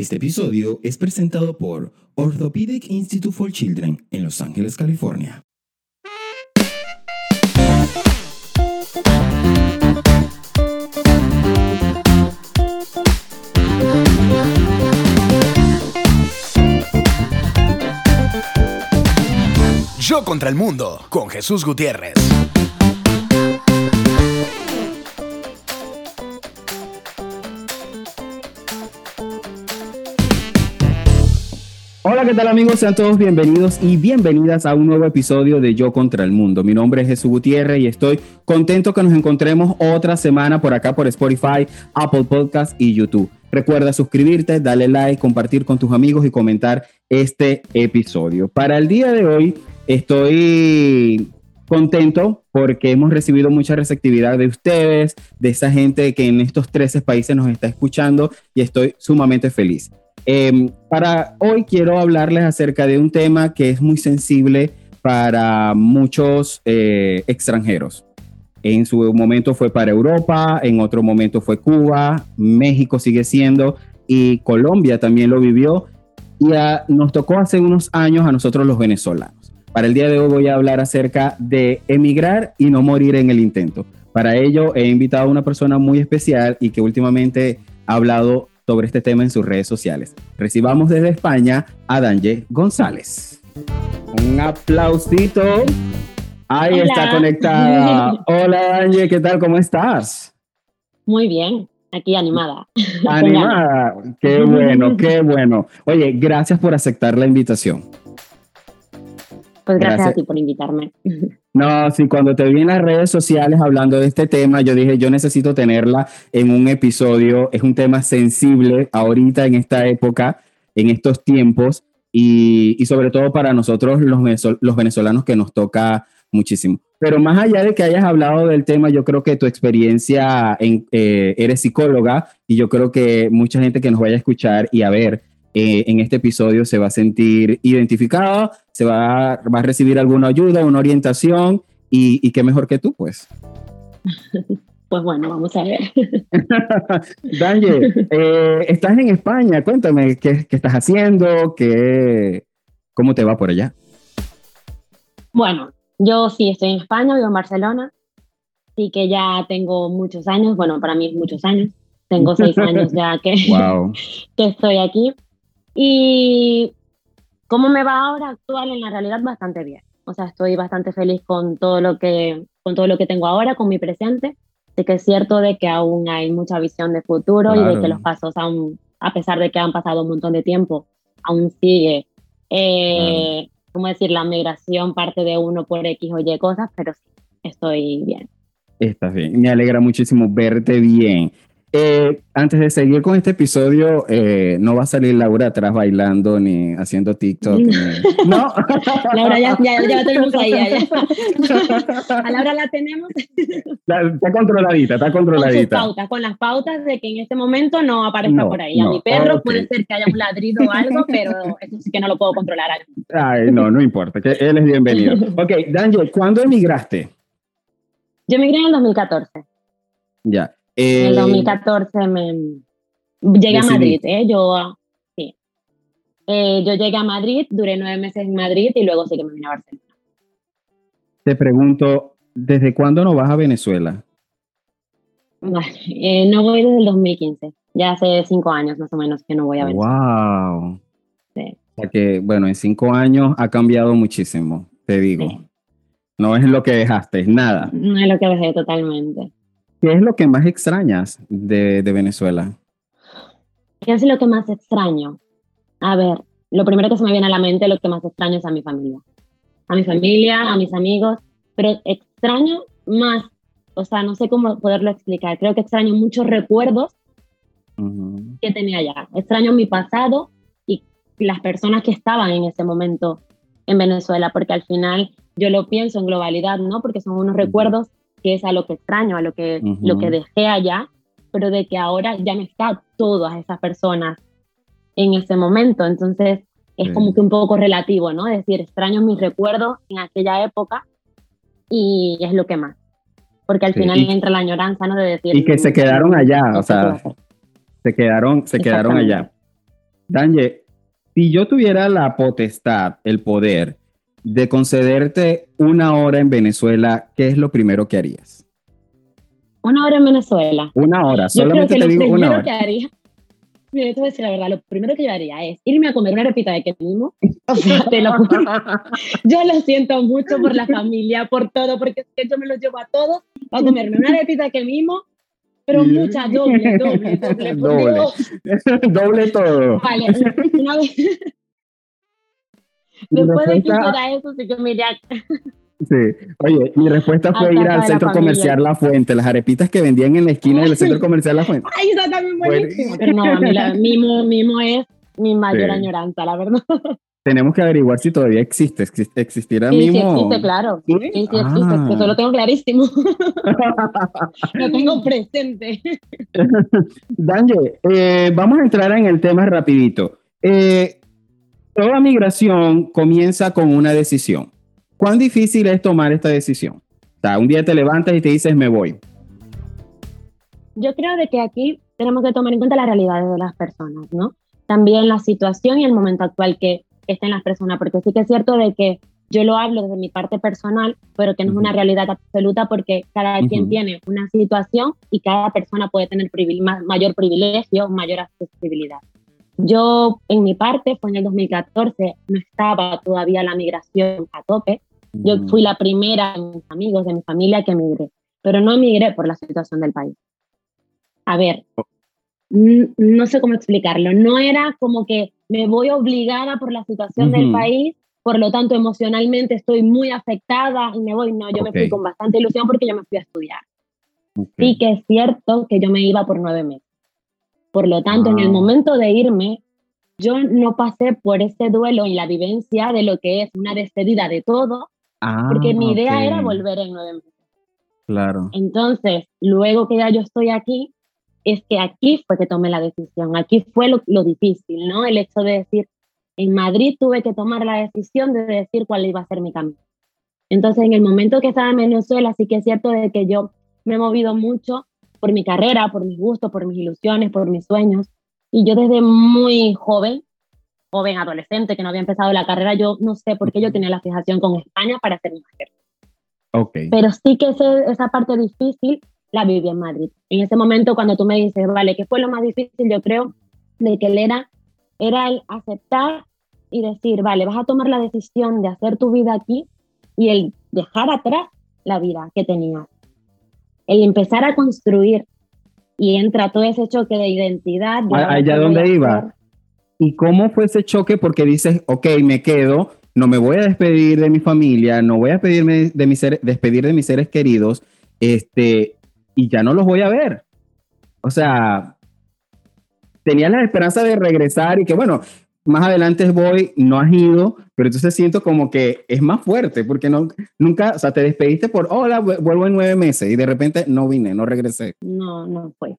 Este episodio es presentado por Orthopedic Institute for Children en Los Ángeles, California. Yo contra el mundo, con Jesús Gutiérrez. Hola, ¿qué tal amigos? Sean todos bienvenidos y bienvenidas a un nuevo episodio de Yo contra el Mundo. Mi nombre es Jesús Gutiérrez y estoy contento que nos encontremos otra semana por acá por Spotify, Apple Podcast y YouTube. Recuerda suscribirte, darle like, compartir con tus amigos y comentar este episodio. Para el día de hoy estoy contento porque hemos recibido mucha receptividad de ustedes, de esa gente que en estos 13 países nos está escuchando y estoy sumamente feliz. Em, para hoy quiero hablarles acerca de un tema que es muy sensible para muchos eh, extranjeros. En su momento fue para Europa, en otro momento fue Cuba, México sigue siendo y Colombia también lo vivió y nos tocó hace unos años a nosotros los venezolanos. Para el día de hoy voy a hablar acerca de emigrar y no morir en el intento. Para ello he invitado a una persona muy especial y que últimamente ha hablado sobre este tema en sus redes sociales. Recibamos desde España a Danje González. Un aplausito. Ahí está conectada. Hola Danje, ¿qué tal? ¿Cómo estás? Muy bien, aquí animada. Animada, qué bueno, qué bueno. Oye, gracias por aceptar la invitación. Pues gracias, a ti por invitarme. No, sí, cuando te vi en las redes sociales hablando de este tema, yo dije, yo necesito tenerla en un episodio. Es un tema sensible ahorita en esta época, en estos tiempos, y, y sobre todo para nosotros los, los venezolanos que nos toca muchísimo. Pero más allá de que hayas hablado del tema, yo creo que tu experiencia, en, eh, eres psicóloga y yo creo que mucha gente que nos vaya a escuchar y a ver eh, en este episodio se va a sentir identificado, se va, va a recibir alguna ayuda, una orientación y, y qué mejor que tú, pues. Pues bueno, vamos a ver. Daniel, eh, estás en España, cuéntame qué, qué estás haciendo, qué, cómo te va por allá. Bueno, yo sí estoy en España, vivo en Barcelona, sí que ya tengo muchos años, bueno, para mí muchos años, tengo seis años ya que, que estoy aquí. Y cómo me va ahora actual en la realidad bastante bien. O sea, estoy bastante feliz con todo lo que con todo lo que tengo ahora, con mi presente. Sé que es cierto de que aún hay mucha visión de futuro y de que los pasos aún, a pesar de que han pasado un montón de tiempo, aún sigue, eh, ¿cómo decir? La migración parte de uno por X o Y cosas, pero sí, estoy bien. Estás bien. Me alegra muchísimo verte bien. Eh, antes de seguir con este episodio, eh, no va a salir Laura atrás bailando ni haciendo TikTok. No. Laura, ya, ya, ya, la tenemos ahí. Ya, A Laura la tenemos. está controladita, está controladita. Con, pautas, con las pautas de que en este momento no aparezca por ahí. A mi perro puede ser que haya un ladrido o algo, pero eso sí que no lo puedo controlar. Ay, no, no importa, que él es bienvenido. Ok, Daniel, ¿cuándo emigraste? Yo emigré en el 2014. Ya en el 2014 eh, me llegué a Madrid, ¿eh? Yo, sí. Eh, yo llegué a Madrid, duré nueve meses en Madrid y luego sí que me vine a Barcelona. Te pregunto, ¿desde cuándo no vas a Venezuela? Eh, no voy desde el 2015. Ya hace cinco años más o menos que no voy a Venezuela. ¡Wow! Sí. O sea que, bueno, en cinco años ha cambiado muchísimo, te digo. No es lo que dejaste, es nada. No es lo que dejé totalmente. ¿Qué es lo que más extrañas de, de Venezuela? ¿Qué es lo que más extraño? A ver, lo primero que se me viene a la mente, lo que más extraño es a mi familia. A mi familia, a mis amigos, pero extraño más, o sea, no sé cómo poderlo explicar. Creo que extraño muchos recuerdos que tenía allá. Extraño mi pasado y las personas que estaban en ese momento en Venezuela, porque al final yo lo pienso en globalidad, ¿no? Porque son unos recuerdos que es a lo que extraño, a lo que, lo que dejé allá, pero de que ahora ya no está todas esas personas en ese momento. Entonces es como que un poco relativo, ¿no? Es decir, extraño mis recuerdos en aquella época y es lo que más. Porque al final entra la añoranza, ¿no? De decir... Y que se quedaron allá, o sea, se quedaron, se quedaron allá. Danje, si yo tuviera la potestad, el poder de concederte una hora en Venezuela, ¿qué es lo primero que harías? Una hora en Venezuela. Una hora, solamente te digo una hora. Que haría, mira, te voy a decir la verdad, lo primero que yo haría es irme a comer una repita de mismo. O sea, te lo juro. Yo lo siento mucho por la familia, por todo, porque yo me los llevo a todos a comerme una repita que mismo pero mucha, doble, doble, doble. Doble, doble todo. Vale, una vez. Después de que hiciera eso, sí que me iría. Sí, oye, mi respuesta fue ir al centro comercial La Fuente, las arepitas que vendían en la esquina del centro comercial La Fuente. Ay, eso también buenísimo. Pero no, a mí la, mimo, mimo es mi mayor añoranza, la verdad. Tenemos que averiguar si todavía existe, existe existirá sí, mimo. Sí, existe, claro. Sí, sí, existe, ah. eso lo tengo clarísimo. lo tengo presente. Danje, eh, vamos a entrar en el tema rapidito. Eh, toda migración comienza con una decisión. ¿Cuán difícil es tomar esta decisión? O sea, un día te levantas y te dices, me voy. Yo creo de que aquí tenemos que tomar en cuenta las realidades de las personas, ¿no? También la situación y el momento actual que estén las personas, porque sí que es cierto de que yo lo hablo desde mi parte personal, pero que no es una realidad absoluta porque cada quien tiene una situación y cada persona puede tener mayor privilegio, mayor accesibilidad. Yo, en mi parte, fue en el 2014, no estaba todavía la migración a tope. Yo mm. fui la primera de mis amigos, de mi familia que emigré, pero no emigré por la situación del país. A ver, oh. no sé cómo explicarlo. No era como que me voy obligada por la situación del país, por lo tanto emocionalmente estoy muy afectada y me voy. No, yo me fui con bastante ilusión porque yo me fui a estudiar. Sí que es cierto que yo me iba por nueve meses. Por lo tanto, en el ah. momento de irme, yo no pasé por ese duelo y la vivencia de lo que es una despedida de todo, porque mi ah, idea era volver en nueve meses. Claro. Entonces, luego que ya yo estoy aquí, es que aquí fue que tomé la decisión, aquí fue lo, difícil, ¿no? El hecho de decir, en Madrid tuve que tomar la decisión de decir cuál iba a ser mi camino. Entonces, en el momento que estaba en Venezuela, sí que es cierto de que yo me he movido mucho por mi carrera, por mis gustos, por mis ilusiones, por mis sueños. Y yo desde muy joven, joven, adolescente, que no había empezado la carrera, yo no sé por qué yo tenía la fijación con España para mi máster. Okay. Pero sí que esa parte difícil la viví en Madrid. En ese momento, cuando tú me dices, vale, ¿qué fue lo más difícil? Yo creo de que él era, era el aceptar y decir, vale, vas a tomar la decisión de hacer tu vida aquí y el dejar atrás la vida que tenías. El empezar a construir y entra todo ese choque de identidad. ¿Allá dónde iba? ¿Y cómo fue ese choque? Porque dices, ok, me quedo, no me voy a despedir de mi familia, no voy a despedirme de mis seres, despedir de mis seres queridos, este, y ya no los voy a ver. O sea, tenía la esperanza de regresar y que bueno, más adelante voy, no has ido, pero entonces siento como que es más fuerte porque no, nunca, o sea, te despediste por, hola, vuelvo en nueve meses y de repente no vine, no regresé. No, no fue.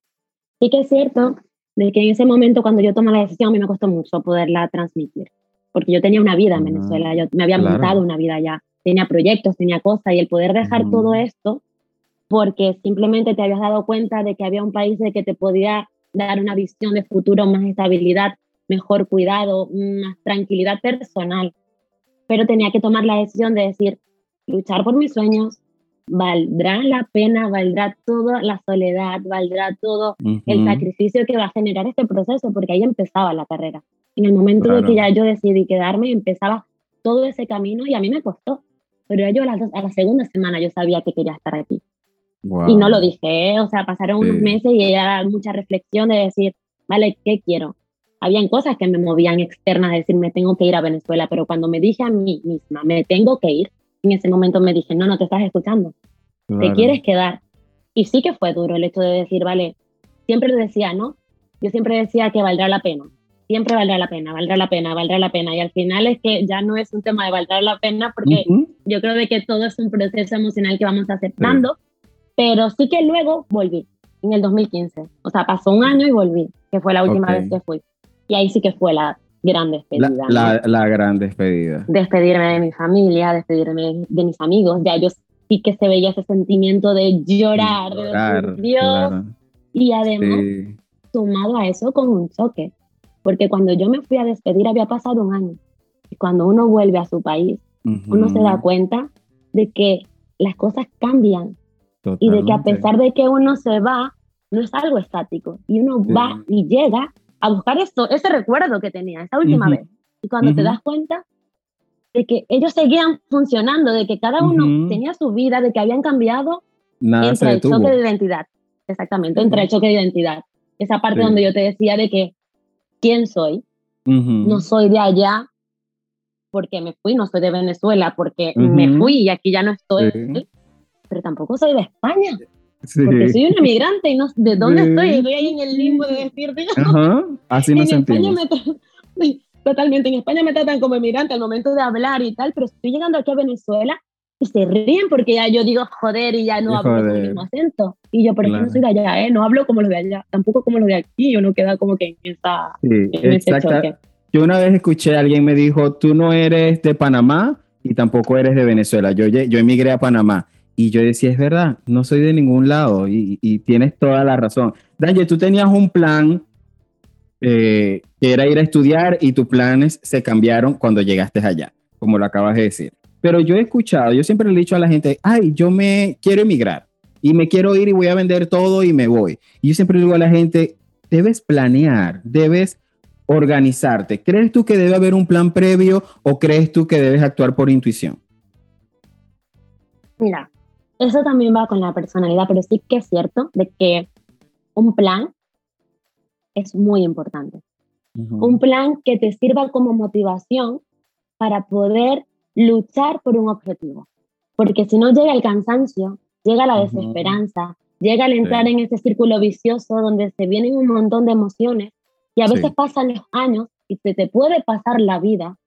Sí que es cierto de que en ese momento cuando yo tomé la decisión a mí me costó mucho poderla transmitir, porque yo tenía una vida en Venezuela, yo me había montado una vida allá, tenía proyectos, tenía cosas y el poder dejar todo esto porque simplemente te habías dado cuenta de que había un país de que te podía dar una visión de futuro, más estabilidad, mejor cuidado, más tranquilidad personal. Pero tenía que tomar la decisión de decir, luchar por mis sueños, valdrá la pena, valdrá toda la soledad, valdrá todo el sacrificio que va a generar este proceso, porque ahí empezaba la carrera. En el momento de que ya yo decidí quedarme, empezaba todo ese camino y a mí me costó. Pero yo a la, a la segunda semana yo sabía que quería estar aquí. Y no lo dije, ¿eh? o sea, pasaron unos meses y era mucha reflexión de decir, vale, ¿qué quiero? Habían cosas que me movían externas, de decir, me tengo que ir a Venezuela, pero cuando me dije a mí misma, me tengo que ir, en ese momento me dije, no, no te estás escuchando, te quieres quedar. Y sí que fue duro el hecho de decir, vale, siempre lo decía, ¿no? Yo siempre decía que valdrá la pena, siempre valdrá la pena, valdrá la pena, valdrá la pena. Y al final es que ya no es un tema de valdrá la pena, porque yo creo de que todo es un proceso emocional que vamos aceptando. Pero sí que luego volví, en el 2015. O sea, pasó un año y volví, que fue la última vez que fui. Y ahí sí que fue la gran despedida. La, la, gran despedida. Despedirme de mi familia, despedirme de mis amigos. Ya yo sí que se veía ese sentimiento de llorar, de Dios. Y además, sumado a eso con un choque. porque cuando yo me fui a despedir había pasado un año. Y cuando uno vuelve a su país, uno se da cuenta de que las cosas cambian y de que a pesar de que uno se va, no es algo estático. Y uno va y llega a buscar esto, ese recuerdo que tenía esa última vez. Y cuando te das cuenta de que ellos seguían funcionando, de que cada uno tenía su vida, de que habían cambiado Nada entre el choque de identidad. Exactamente, entre el choque de identidad. Esa parte donde yo te decía de que, ¿quién soy? No soy de allá porque me fui, no soy de Venezuela porque me fui y aquí ya no estoy, pero tampoco soy de España. Porque soy un emigrante y no de dónde estoy. Estoy ahí en el limbo de decirte. Ajá, así nos sentimos. totalmente, en España me tratan como emigrante al momento de hablar y tal, pero estoy llegando aquí a Venezuela y se ríen porque ya yo digo joder y ya no hablo con el mismo acento. Y yo, pero claro. no soy de allá, ¿eh? No hablo como los de allá, tampoco como los de aquí, yo no queda como que en, esa, sí, en choque. Yo una vez escuché a alguien me dijo, tú no eres de Panamá y tampoco eres de Venezuela. Yo, yo emigré a Panamá y yo decía, es verdad, no soy de ningún lado y, tienes toda la razón. Daniel, tú tenías un plan eh, que era ir a estudiar y tus planes se cambiaron cuando llegaste allá, como lo acabas de decir. Pero yo he escuchado, yo siempre le he dicho a la gente, ay, yo me quiero emigrar y me quiero ir y voy a vender todo y me voy. Y yo siempre digo a la gente, debes planear, debes organizarte. ¿Crees tú que debe haber un plan previo o crees tú que debes actuar por intuición? Mira, eso también va con la personalidad, pero sí que es cierto de que un plan es muy importante. Un plan que te sirva como motivación para poder luchar por un objetivo. Porque si no llega el cansancio, llega la desesperanza, llega el entrar en ese círculo vicioso donde se vienen un montón de emociones y a veces pasan los años y se te puede pasar la vida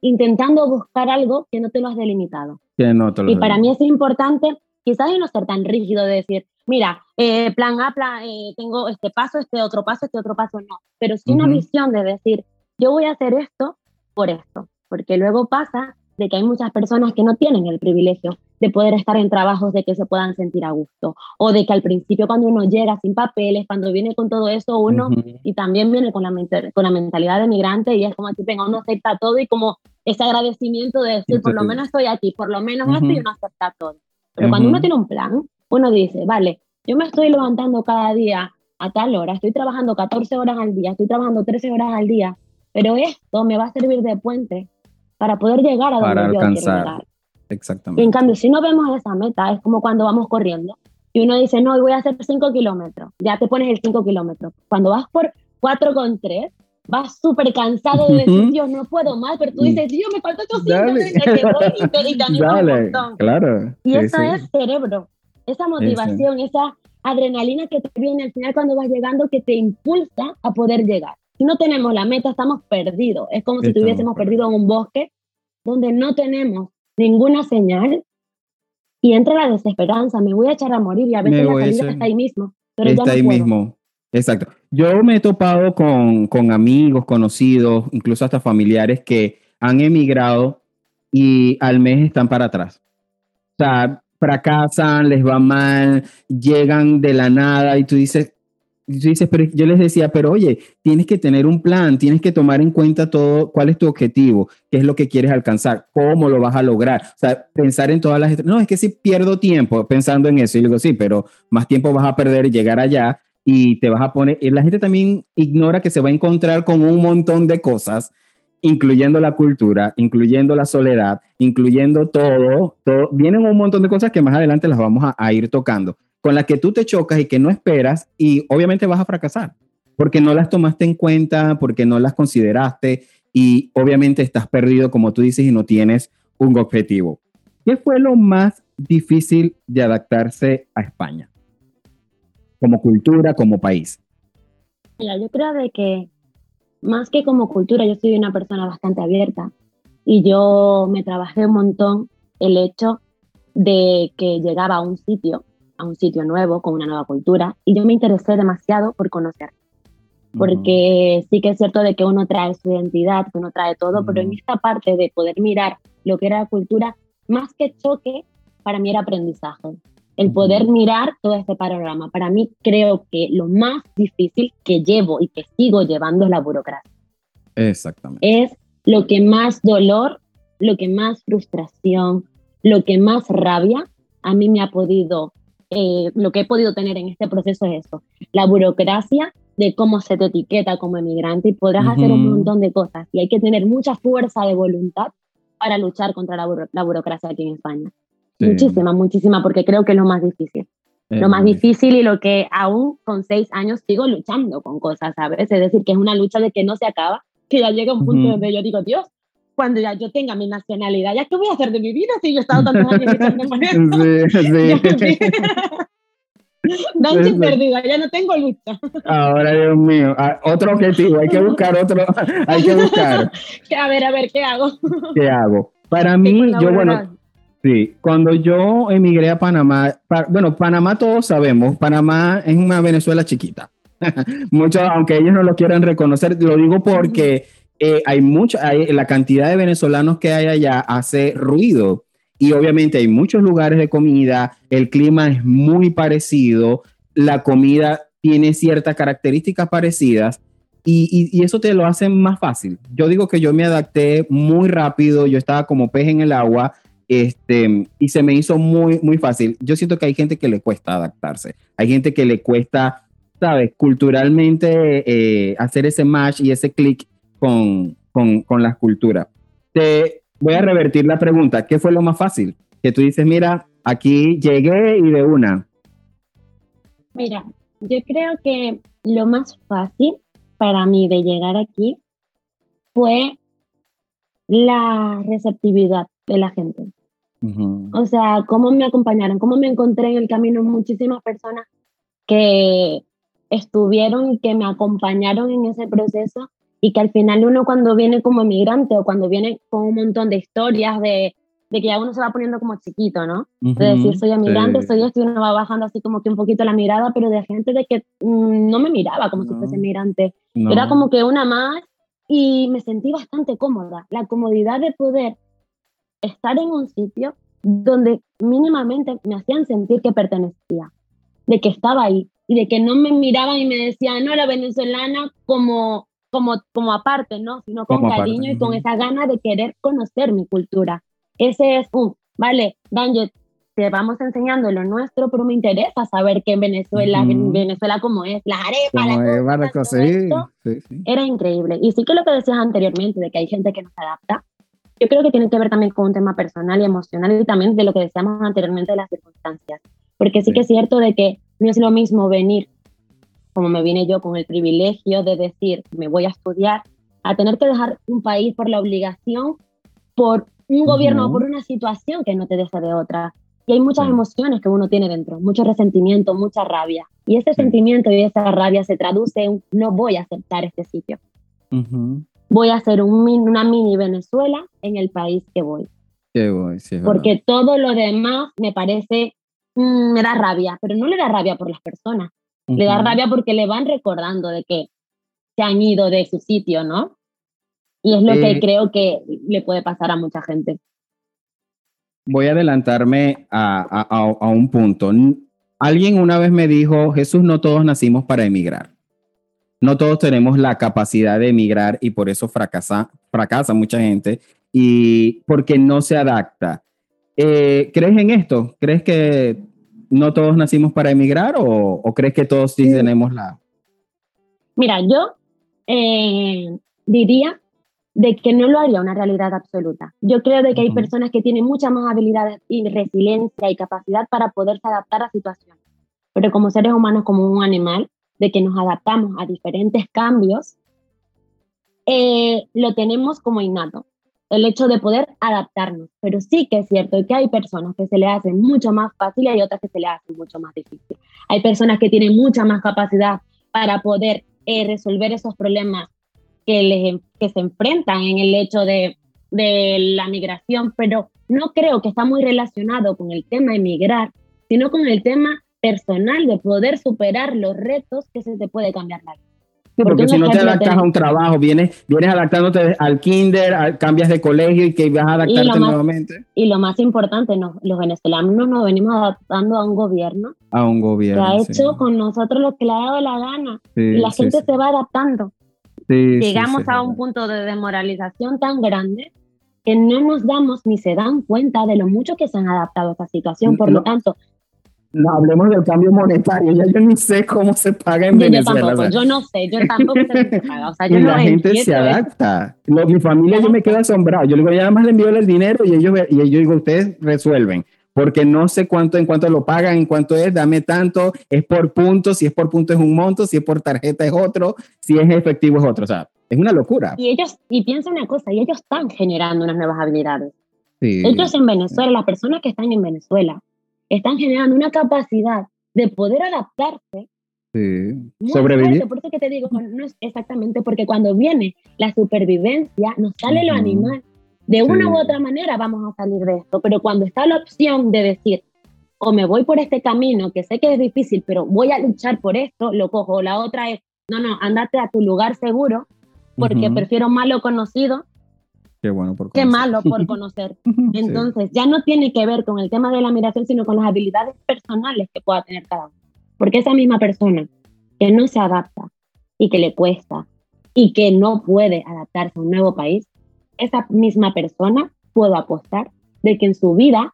intentando buscar algo que no te lo has delimitado. y para mí es importante, quizás no ser tan rígido de decir, mira, eh, plan A, plan, eh, tengo este paso, este otro paso, este otro paso, no. Pero sí una visión de decir, yo voy a hacer esto por esto. Porque luego pasa de que hay muchas personas que no tienen el privilegio de poder estar en trabajos de que se puedan sentir a gusto. O de que al principio cuando uno llega sin papeles, cuando viene con todo eso, uno, y también viene con la, con la mentalidad de migrante y es como así, venga, uno acepta todo y como ese agradecimiento de decir, por lo menos estoy aquí, por lo menos esto y uno acepta todo. Pero cuando uno tiene un plan, uno dice, vale, yo me estoy levantando cada día a tal hora, estoy trabajando 14 horas al día, estoy trabajando 13 horas al día, pero esto me va a servir de puente para poder llegar a donde para yo alcanzar. quiero llegar. Exactamente. Y en cambio, si no vemos esa meta, es como cuando vamos corriendo y uno dice, no, voy a hacer 5 kilómetros, ya te pones el 5 kilómetros. Cuando vas por 4,3, vas súper cansado de decir, Dios, no puedo más, pero tú dices, Dios, me falta 8 y te, y te un montón. Claro. Y eso es cerebro, esa motivación, esa adrenalina que te viene al final cuando vas llegando que te impulsa a poder llegar. Si no tenemos la meta, estamos perdidos. Es como si estuviésemos perdidos en un bosque donde no tenemos ninguna señal y entra la desesperanza, me voy a echar a morir y a veces la salida está ahí mismo. Pero está ya ahí mismo. Exacto. Yo me he topado con, con amigos, conocidos, incluso hasta familiares que han emigrado y al mes están para atrás. O sea, fracasan, les va mal, llegan de la nada y tú dices, dices, pero yo les decía, pero oye, tienes que tener un plan, tienes que tomar en cuenta todo, cuál es tu objetivo, qué es lo que quieres alcanzar, cómo lo vas a lograr. O sea, pensar en todas las... No, es que si pierdo tiempo pensando en eso, y digo, sí, pero más tiempo vas a perder llegar allá y te vas a poner... Y la gente también ignora que se va a encontrar con un montón de cosas incluyendo la cultura, incluyendo la soledad, incluyendo todo, todo, vienen un montón de cosas que más adelante las vamos a, a ir tocando con la que tú te chocas y que no esperas y obviamente vas a fracasar porque no las tomaste en cuenta, porque no las consideraste y obviamente estás perdido, como tú dices, y no tienes un objetivo. ¿Qué fue lo más difícil de adaptarse a España? Como cultura, como país. Mira, yo creo de que más que como cultura, yo soy una persona bastante abierta y yo me trabajé un montón el hecho de que llegaba a un sitio a un sitio nuevo, con una nueva cultura, y yo me interesé demasiado por conocer. Porque sí que es cierto de que uno trae su identidad, que uno trae todo, pero en esta parte de poder mirar lo que era la cultura, más que choque, para mí era aprendizaje. El poder mirar todo este panorama. Para mí creo que lo más difícil que llevo y que sigo llevando es la burocracia. Exactamente. Es lo que más dolor, lo que más frustración, lo que más rabia a mí me ha podido, eh, lo que he podido tener en este proceso es eso, la burocracia de cómo se te etiqueta como emigrante y podrás hacer un montón de cosas y hay que tener mucha fuerza de voluntad para luchar contra la, burocracia aquí en España. Muchísima, muchísima, porque creo que es lo más difícil. lo más difícil y lo que aún con seis años sigo luchando con cosas, ¿sabes? Es decir, que es una lucha de que no se acaba, que ya llega un punto donde yo digo, Dios, cuando ya yo tenga mi nacionalidad, ¿ya qué voy a hacer de mi vida si yo he estado tantos años luchando por eso? Sí, sí. Danche perdida, ya no tengo lucha. Ahora, Dios mío, ah, otro objetivo, hay que buscar otro, hay que buscar. a ver, a ver, ¿qué hago? ¿Qué hago? Para mí, yo, bueno, sí, cuando yo emigré a Panamá, bueno, Panamá todos sabemos, Panamá es una Venezuela chiquita. Muchos, aunque ellos no lo quieran reconocer, lo digo porque eh, hay mucho, hay, la cantidad de venezolanos que hay allá hace ruido y obviamente hay muchos lugares de comida, el clima es muy parecido, la comida tiene ciertas características parecidas y, y, eso te lo hace más fácil. Yo digo que yo me adapté muy rápido, yo estaba como pez en el agua este, y se me hizo muy, muy fácil. Yo siento que hay gente que le cuesta adaptarse, hay gente que le cuesta, sabes, culturalmente eh, hacer ese match y ese clic con, con, con la cultura. Te, voy a revertir la pregunta. ¿Qué fue lo más fácil? Que tú dices, mira, aquí llegué y de una. Mira, yo creo que lo más fácil para mí de llegar aquí fue la receptividad de la gente. O sea, cómo me acompañaron, cómo me encontré en el camino muchísimas personas que estuvieron y que me acompañaron en ese proceso y que al final uno cuando viene como emigrante o cuando viene con un montón de historias de, de que ya uno se va poniendo como chiquito, ¿no? de decir, soy emigrante, soy esto, y uno va bajando así como que un poquito la mirada, pero de gente de que mm, no me miraba como si fuese emigrante. Era como que una más y me sentí bastante cómoda. La comodidad de poder estar en un sitio donde mínimamente me hacían sentir que pertenecía, de que estaba ahí y de que no me miraban y me decían, no, la venezolana como como, como aparte, ¿no? Sino con cariño y con esa gana de querer conocer mi cultura. Ese es un, vale, Daniel, te vamos enseñando lo nuestro, pero me interesa saber que en Venezuela, Venezuela como es, la arepa, la cosa, sí, sí, era increíble. Y sí que lo que decías anteriormente, de que hay gente que no se adapta, yo creo que tiene que ver también con un tema personal y emocional y también de lo que decíamos anteriormente de las circunstancias. Porque sí que es cierto de que no es lo mismo venir como me vine yo con el privilegio de decir, me voy a estudiar, a tener que dejar un país por la obligación, por un gobierno o por una situación que no te deja de otra. Y hay muchas emociones que uno tiene dentro, mucho resentimiento, mucha rabia. Y ese sentimiento y esa rabia se traduce en no voy a aceptar este sitio. Voy a hacer un, una mini Venezuela en el país que voy. voy Porque todo lo demás me parece, mm, me da rabia, pero no le da rabia por las personas, le da rabia porque le van recordando de que se han ido de su sitio, ¿no? Y es lo que creo que le puede pasar a mucha gente. Voy a adelantarme a, a, un punto. Alguien una vez me dijo, Jesús, no todos nacimos para emigrar. No todos tenemos la capacidad de emigrar y por eso fracasa, fracasa mucha gente y porque no se adapta. Eh, ¿Crees en esto? ¿Crees que no todos nacimos para emigrar o, crees que todos sí tenemos la... Mira, yo eh, diría de que no lo haría una realidad absoluta. Yo creo de que hay personas que tienen mucha más habilidad y resiliencia y capacidad para poderse adaptar a situaciones. Pero como seres humanos, como un animal, de que nos adaptamos a diferentes cambios, eh, lo tenemos como innato el hecho de poder adaptarnos. Pero sí que es cierto que hay personas que se le hacen mucho más fácil y hay otras que se le hacen mucho más difícil. Hay personas que tienen mucha más capacidad para poder eh, resolver esos problemas que, les, que se enfrentan en el hecho de, de la migración, pero no creo que está muy relacionado con el tema de migrar, sino con el tema personal de poder superar los retos que se te puede cambiar la vida porque, si no te adaptas a un trabajo, vienes, vienes adaptándote al kinder, cambias de colegio y que vas a adaptarte nuevamente. Y lo más importante, los venezolanos nos venimos adaptando a un gobierno. A un gobierno. Que ha hecho con nosotros lo que le ha dado la gana. y la gente se va adaptando. llegamos a un punto de desmoralización tan grande que no nos damos ni se dan cuenta de lo mucho que se han adaptado a esta situación. Por lo tanto, no hablemos del cambio monetario, ya yo ni sé cómo se paga en Venezuela. Yo, tampoco, yo no sé, yo tampoco sé cómo se paga. O sea, yo la gente se adapta. mi familia, yo me quedo asombrado. Yo le digo, ya nada más le envío el dinero y ellos, y yo digo, ustedes resuelven. Porque no sé cuánto, en cuánto lo pagan, en cuánto es, dame tanto, es por punto, si es por punto es un monto, si es por tarjeta es otro, si es efectivo es otro. O sea, es una locura. Y ellos, y piensa una cosa, y ellos están generando unas nuevas habilidades. Ellos en Venezuela, las personas que están en Venezuela, están generando una capacidad de poder adaptarse. Sí. Sobrevivir. por eso que te digo, no es exactamente porque cuando viene la supervivencia, nos sale lo animal. De una u otra manera vamos a salir de esto, pero cuando está la opción de decir, o me voy por este camino, que sé que es difícil, pero voy a luchar por esto, lo cojo. La otra es, no, no, andate a tu lugar seguro, porque prefiero malo conocido Qué bueno por Qué malo por conocer. Entonces, ya no tiene que ver con el tema de la migración, sino con las habilidades personales que pueda tener cada uno. Porque esa misma persona que no se adapta y que le cuesta y que no puede adaptarse a un nuevo país, esa misma persona puedo apostar de que en su vida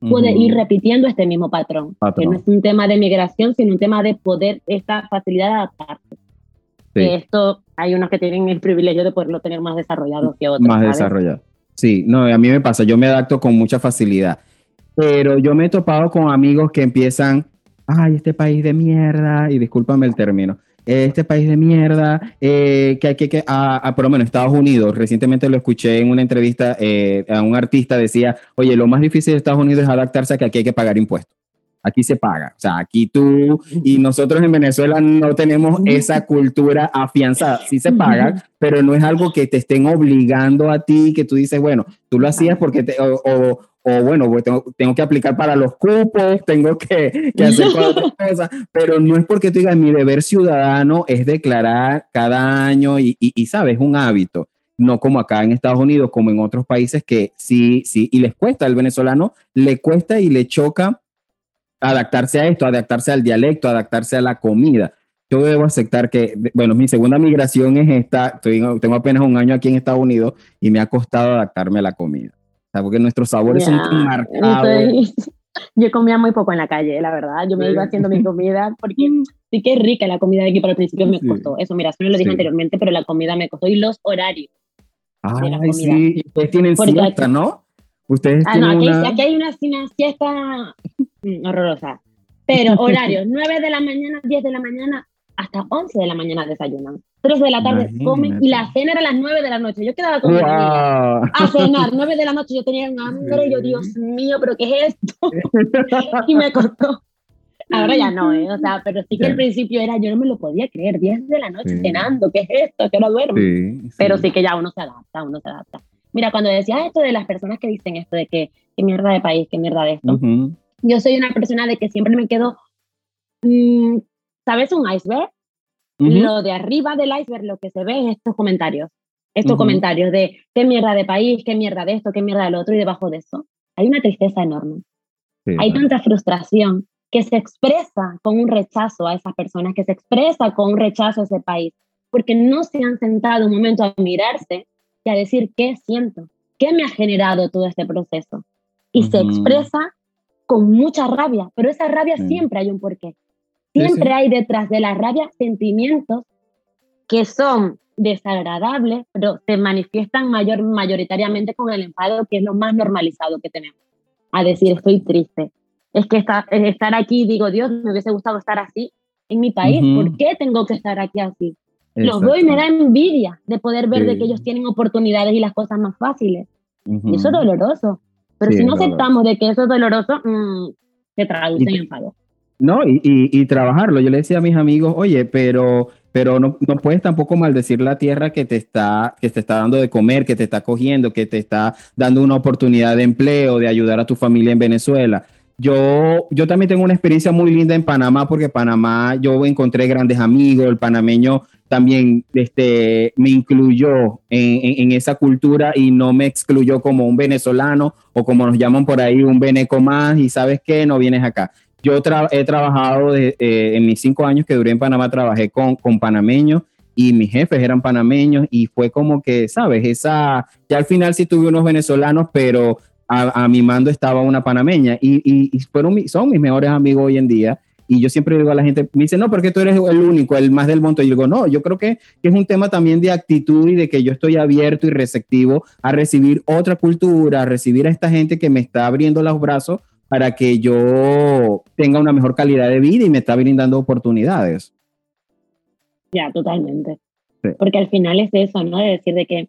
puede ir repitiendo este mismo patrón, patrón, que no es un tema de migración, sino un tema de poder, esta facilidad de adaptarse. Esto hay unos que tienen el privilegio de poderlo tener más desarrollado que otros. Más desarrollado. Sí, no, a mí me pasa, yo me adapto con mucha facilidad, pero yo me he topado con amigos que empiezan, ay, este país de mierda, y discúlpame el término, este país de mierda, eh, que hay que, a, por lo menos Estados Unidos, recientemente lo escuché en una entrevista eh, a un artista, decía, oye, lo más difícil de Estados Unidos es adaptarse a que aquí hay que pagar impuestos aquí se paga. O sea, aquí tú y nosotros en Venezuela no tenemos esa cultura afianzada. Sí se paga, pero no es algo que te estén obligando a ti, que tú dices, bueno, tú lo hacías porque te, o, o, bueno, pues tengo, tengo, que aplicar para los cupos, tengo que, que hacer otras cosas, pero no es porque tú digas, mi deber ciudadano es declarar cada año y, y, y sabes, un hábito no como acá en Estados Unidos, como en otros países que sí, sí, y les cuesta, al venezolano le cuesta y le choca adaptarse a esto, adaptarse al dialecto, adaptarse a la comida. Yo debo aceptar que, bueno, mi segunda migración es esta, tengo apenas un año aquí en Estados Unidos y me ha costado adaptarme a la comida. O sea, porque nuestros sabores son tan marcados. yo comía muy poco en la calle, la verdad. Yo me iba haciendo mi comida porque sí que es rica la comida de aquí, pero al principio me costó. Eso, mira, eso no lo dije anteriormente, pero la comida me costó. Y los horarios. Ay, sí, ustedes tienen siesta, ¿no? Ustedes ah, no, aquí, aquí, hay una, una siesta Mm, horrorosa. Pero horarios, 9 de la mañana, 10 de la mañana, hasta 11 de la mañana desayunan. 3 de la tarde comen y la cena era a las 9 de la noche. Yo quedaba con a cenar, 9 de la noche yo tenía un hambre y yo, Dios mío, pero ¿qué es esto? y me costó. Ahora ya no, ¿eh? O sea, pero sí que al principio era, yo no me lo podía creer, 10 de la noche cenando, ¿qué es esto? Que no duermo. Pero sí que ya uno se adapta, uno se adapta. Mira, cuando decías esto de las personas que dicen esto de que qué mierda de país, qué mierda de esto, yo soy una persona de que siempre me quedo, mm, ¿sabes? Un iceberg. Lo de arriba del iceberg, lo que se ve es estos comentarios. Estos comentarios de qué mierda de país, qué mierda de esto, qué mierda del otro, y debajo de eso hay una tristeza enorme. hay tanta frustración que se expresa con un rechazo a esas personas, que se expresa con un rechazo a ese país, porque no se han sentado un momento a mirarse y a decir qué siento, qué me ha generado todo este proceso. Y se expresa con mucha rabia, pero esa rabia siempre hay un porqué. Siempre hay detrás de la rabia sentimientos que son desagradables, pero se manifiestan mayor, mayoritariamente con el enfado, que es lo más normalizado que tenemos. A decir, estoy triste. Es que estar, estar aquí, digo, Dios, me hubiese gustado estar así en mi país. ¿Por qué tengo que estar aquí así? Los veo y me da envidia de poder ver de que ellos tienen oportunidades y las cosas más fáciles. Y eso es doloroso. Pero si no aceptamos de que eso es doloroso, mm, se traduce en enfado. No, y, y, trabajarlo. Yo le decía a mis amigos, oye, pero, pero no, no, puedes tampoco maldecir la tierra que te, está, que te está dando de comer, que te está cogiendo, que te está dando una oportunidad de empleo, de ayudar a tu familia en Venezuela. Yo, yo también tengo una experiencia muy linda en Panamá porque Panamá yo encontré grandes amigos, el panameño también este, me incluyó en, esa cultura y no me excluyó como un venezolano o como nos llaman por ahí un veneco más y sabes qué, no vienes acá. Yo he trabajado eh, en mis cinco años que duré en Panamá, trabajé con, panameños y mis jefes eran panameños y fue como que, ¿sabes? Esa, ya al final sí tuve unos venezolanos, pero a, mi mando estaba una panameña y, y, fueron, son mis mejores amigos hoy en día. Y yo siempre digo a la gente, me dice, no, porque tú eres el único, el más del monto. Y yo digo, no, yo creo que, que, es un tema también de actitud y de que yo estoy abierto y receptivo a recibir otra cultura, a recibir a esta gente que me está abriendo los brazos para que yo tenga una mejor calidad de vida y me está brindando oportunidades. Ya, totalmente. Porque al final es eso, ¿no? De decir de que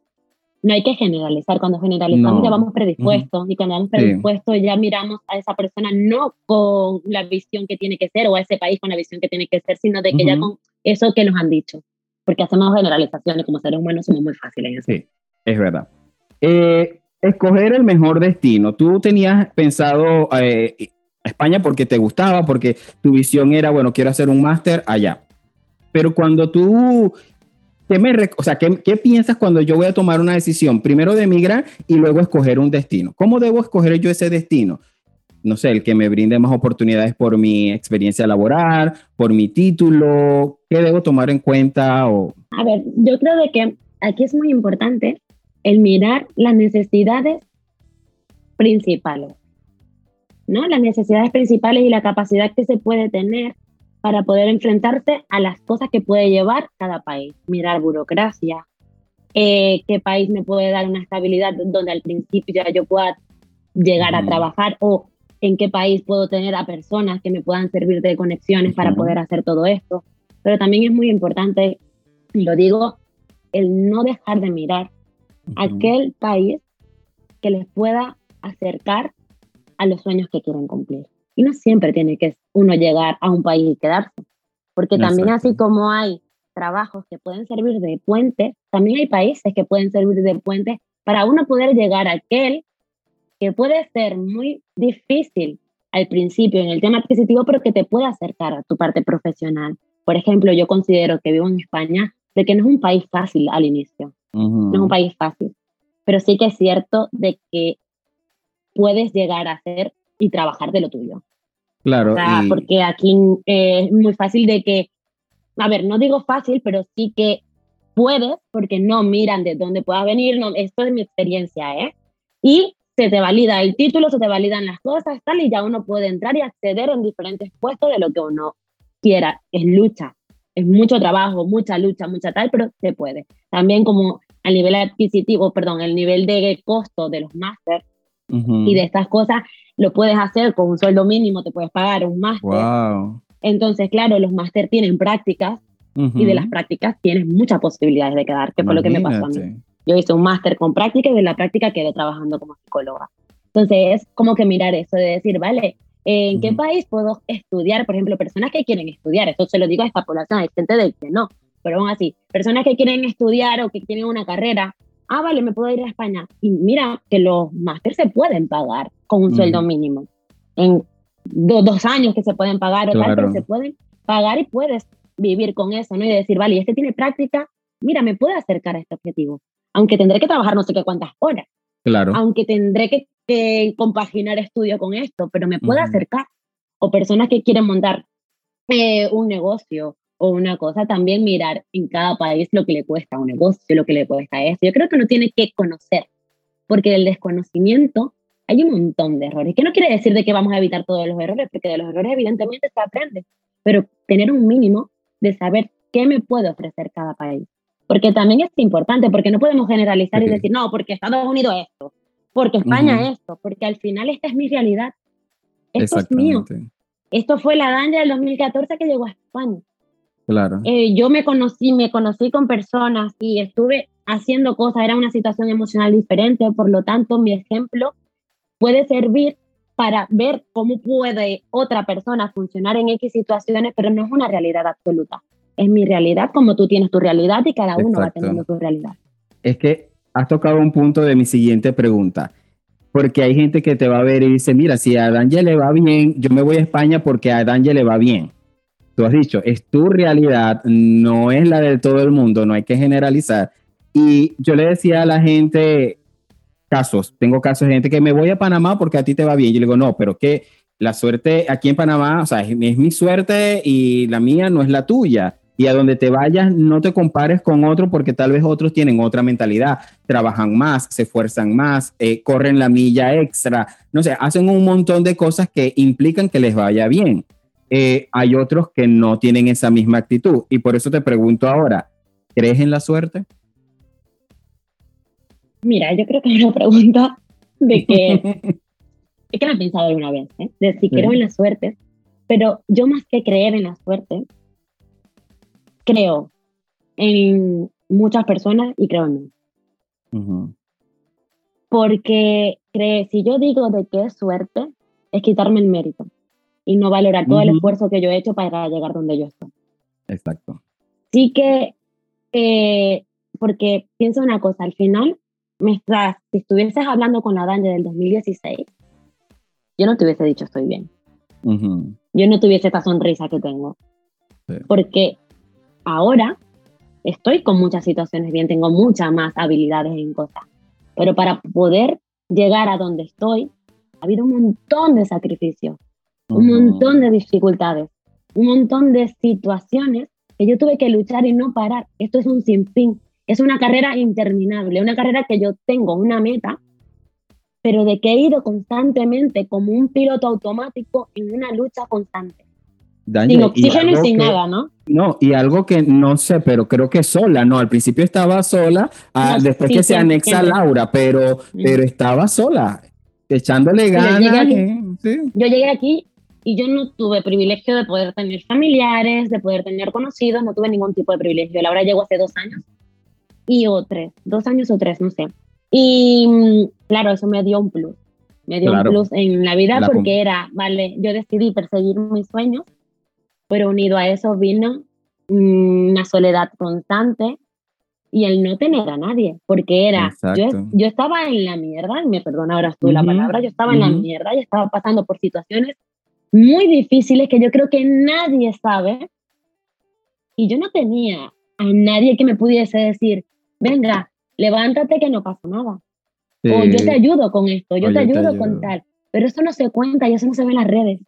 no hay que generalizar. Cuando generalizamos ya vamos predispuestos y cuando vamos predispuestos ya miramos a esa persona no con la visión que tiene que ser o a ese país con la visión que tiene que ser, sino de que ya con eso que nos han dicho. Porque hacemos generalizaciones como seres humanos, somos muy fáciles en eso. Sí, es verdad. Eh, escoger el mejor destino. Tú tenías pensado eh, España porque te gustaba, porque tu visión era, bueno, quiero hacer un máster allá. Pero cuando tú ¿Qué, me, o sea, ¿qué, ¿qué, piensas cuando yo voy a tomar una decisión? Primero de emigrar y luego escoger un destino. ¿Cómo debo escoger yo ese destino? No sé, el que me brinde más oportunidades por mi experiencia laboral, por mi título. ¿Qué debo tomar en cuenta? O... A ver, yo creo de que aquí es muy importante el mirar las necesidades principales, ¿no? Las necesidades principales y la capacidad que se puede tener para poder enfrentarse a las cosas que puede llevar cada país. Mirar burocracia, eh, qué país me puede dar una estabilidad donde al principio ya yo pueda llegar a trabajar o en qué país puedo tener a personas que me puedan servir de conexiones para poder hacer todo esto. Pero también es muy importante, lo digo, el no dejar de mirar aquel país que les pueda acercar a los sueños que quieren cumplir. Y no siempre tiene que uno llegar a un país y quedarse, porque también así como hay trabajos que pueden servir de puente, también hay países que pueden servir de puente para uno poder llegar a aquel que puede ser muy difícil al principio en el tema adquisitivo, pero que te puede acercar a tu parte profesional. Por ejemplo, yo considero que vivo en España, de que no es un país fácil al inicio, no es un país fácil, pero sí que es cierto de que puedes llegar a ser y trabajar de lo tuyo. Claro. porque aquí eh, es muy fácil de que, a ver, no digo fácil, pero sí que puedes, porque no miran de dónde puedas venir, no, esto es mi experiencia, ¿eh? Y se te valida el título, se te validan las cosas, tal, y ya uno puede entrar y acceder en diferentes puestos de lo que uno quiera. Es lucha, es mucho trabajo, mucha lucha, mucha tal, pero se puede. También como a nivel adquisitivo, perdón, el nivel de costo de los máster y de estas cosas lo puedes hacer con un sueldo mínimo, te puedes pagar un máster. Entonces, claro, los máster tienen prácticas y de las prácticas tienes muchas posibilidades de quedar, que fue lo que me pasó a mí. Yo hice un máster con práctica y de la práctica quedé trabajando como psicóloga. Entonces, es como que mirar eso de decir, vale, ¿en qué país puedo estudiar? Por ejemplo, personas que quieren estudiar, esto se lo digo a esta población, hay gente de que no, pero aún así, personas que quieren estudiar o que tienen una carrera, ah, vale, me puedo ir a España. Y mira que los másteres se pueden pagar con un sueldo mínimo. En dos años que se pueden pagar o tal, pero se pueden pagar y puedes vivir con eso, ¿no? Y decir, vale, este tiene práctica, mira, me puede acercar a este objetivo. Aunque tendré que trabajar no sé qué cuántas horas. Claro. Aunque tendré que, compaginar estudio con esto, pero me puede acercar. O personas que quieren montar eh, un negocio o una cosa, también mirar en cada país lo que le cuesta un negocio, lo que le cuesta esto. Yo creo que uno tiene que conocer, porque del desconocimiento hay un montón de errores, que no quiere decir de que vamos a evitar todos los errores, porque de los errores evidentemente se aprende, pero tener un mínimo de saber qué me puede ofrecer cada país. Porque también es importante, porque no podemos generalizar y decir, no, porque Estados Unidos esto, porque España esto, porque al final esta es mi realidad. Esto es mío. Esto fue la daña del 2014 que llegó a España. Claro. Eh, yo me conocí, me conocí con personas y estuve haciendo cosas, era una situación emocional diferente, por lo tanto mi ejemplo puede servir para ver cómo puede otra persona funcionar en X situaciones, pero no es una realidad absoluta. Es mi realidad como tú tienes tu realidad y cada uno va teniendo su realidad. Es que has tocado un punto de mi siguiente pregunta, porque hay gente que te va a ver y dice, mira, si a Daniel le va bien, yo me voy a España porque a Daniel le va bien tú has dicho, es tu realidad, no es la de todo el mundo, no hay que generalizar. Y yo le decía a la gente, casos, tengo casos de gente que me voy a Panamá porque a ti te va bien. Yo le digo, no, pero que la suerte aquí en Panamá, o sea, es, mi suerte y la mía no es la tuya. Y a donde te vayas, no te compares con otro porque tal vez otros tienen otra mentalidad, trabajan más, se esfuerzan más, eh, corren la milla extra, no sé, hacen un montón de cosas que implican que les vaya bien. Eh, hay otros que no tienen esa misma actitud. Y por eso te pregunto ahora, ¿crees en la suerte? Mira, yo creo que es una pregunta de que es que la he pensado alguna vez, ¿eh? de si creo en la suerte, pero yo más que creer en la suerte, creo en muchas personas y creo en mí. Porque cree, si yo digo de que es suerte, es quitarme el mérito y no valorar todo el esfuerzo que yo he hecho para llegar donde yo estoy. Exacto. Sí que, eh, porque pienso una cosa, al final, me estás, si estuvieses hablando con la Danje del 2016, yo no te hubiese dicho estoy bien. Yo no tuviese esta sonrisa que tengo. Porque ahora estoy con muchas situaciones bien, tengo muchas más habilidades en cosas. Pero para poder llegar a donde estoy, ha habido un montón de sacrificios, un montón de dificultades, un montón de situaciones que yo tuve que luchar y no parar. Esto es un sinfín, es una carrera interminable, una carrera que yo tengo una meta, pero de que he ido constantemente como un piloto automático en una lucha constante. sin oxígeno y, sin nada, ¿no? No, y algo que no sé, pero creo que sola, no, al principio estaba sola, ah, después que se anexa Laura, pero, pero estaba sola, echándole ganas. Yo llegué aquí y yo no tuve privilegio de poder tener familiares, de poder tener conocidos, no tuve ningún tipo de privilegio. Laura llegó hace dos años y o tres, dos años o tres, no sé. Y mm, claro, eso me dio un plus, me dio un plus en la vida porque era, vale, yo decidí perseguir mis sueños, pero unido a eso vino mm, una soledad constante y el no tener a nadie, porque era, yo, yo, estaba en la mierda, y me perdona ahora tú la palabra, yo estaba en la mierda y estaba pasando por situaciones muy difíciles que yo creo que nadie sabe. Y yo no tenía a nadie que me pudiese decir, venga, levántate que no pasa nada. O yo te ayudo con esto, yo, te, ayudo con tal. Pero eso no se cuenta y eso no se ve en las redes.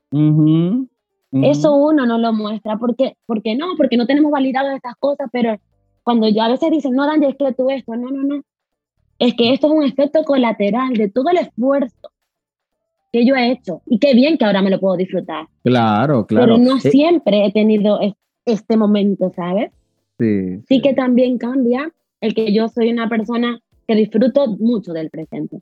Eso uno no lo muestra. ¿Por qué? Porque no, porque no tenemos validado estas cosas, pero cuando yo a veces dicen, no, Daniel, es que tú esto, no, no, no. Es que esto es un efecto colateral de todo el esfuerzo que yo he hecho. Y qué bien que ahora me lo puedo disfrutar. Claro, claro. Pero no eh, siempre he tenido este momento, ¿sabes? Sí, sí. que también cambia el que yo soy una persona que disfruto mucho del presente.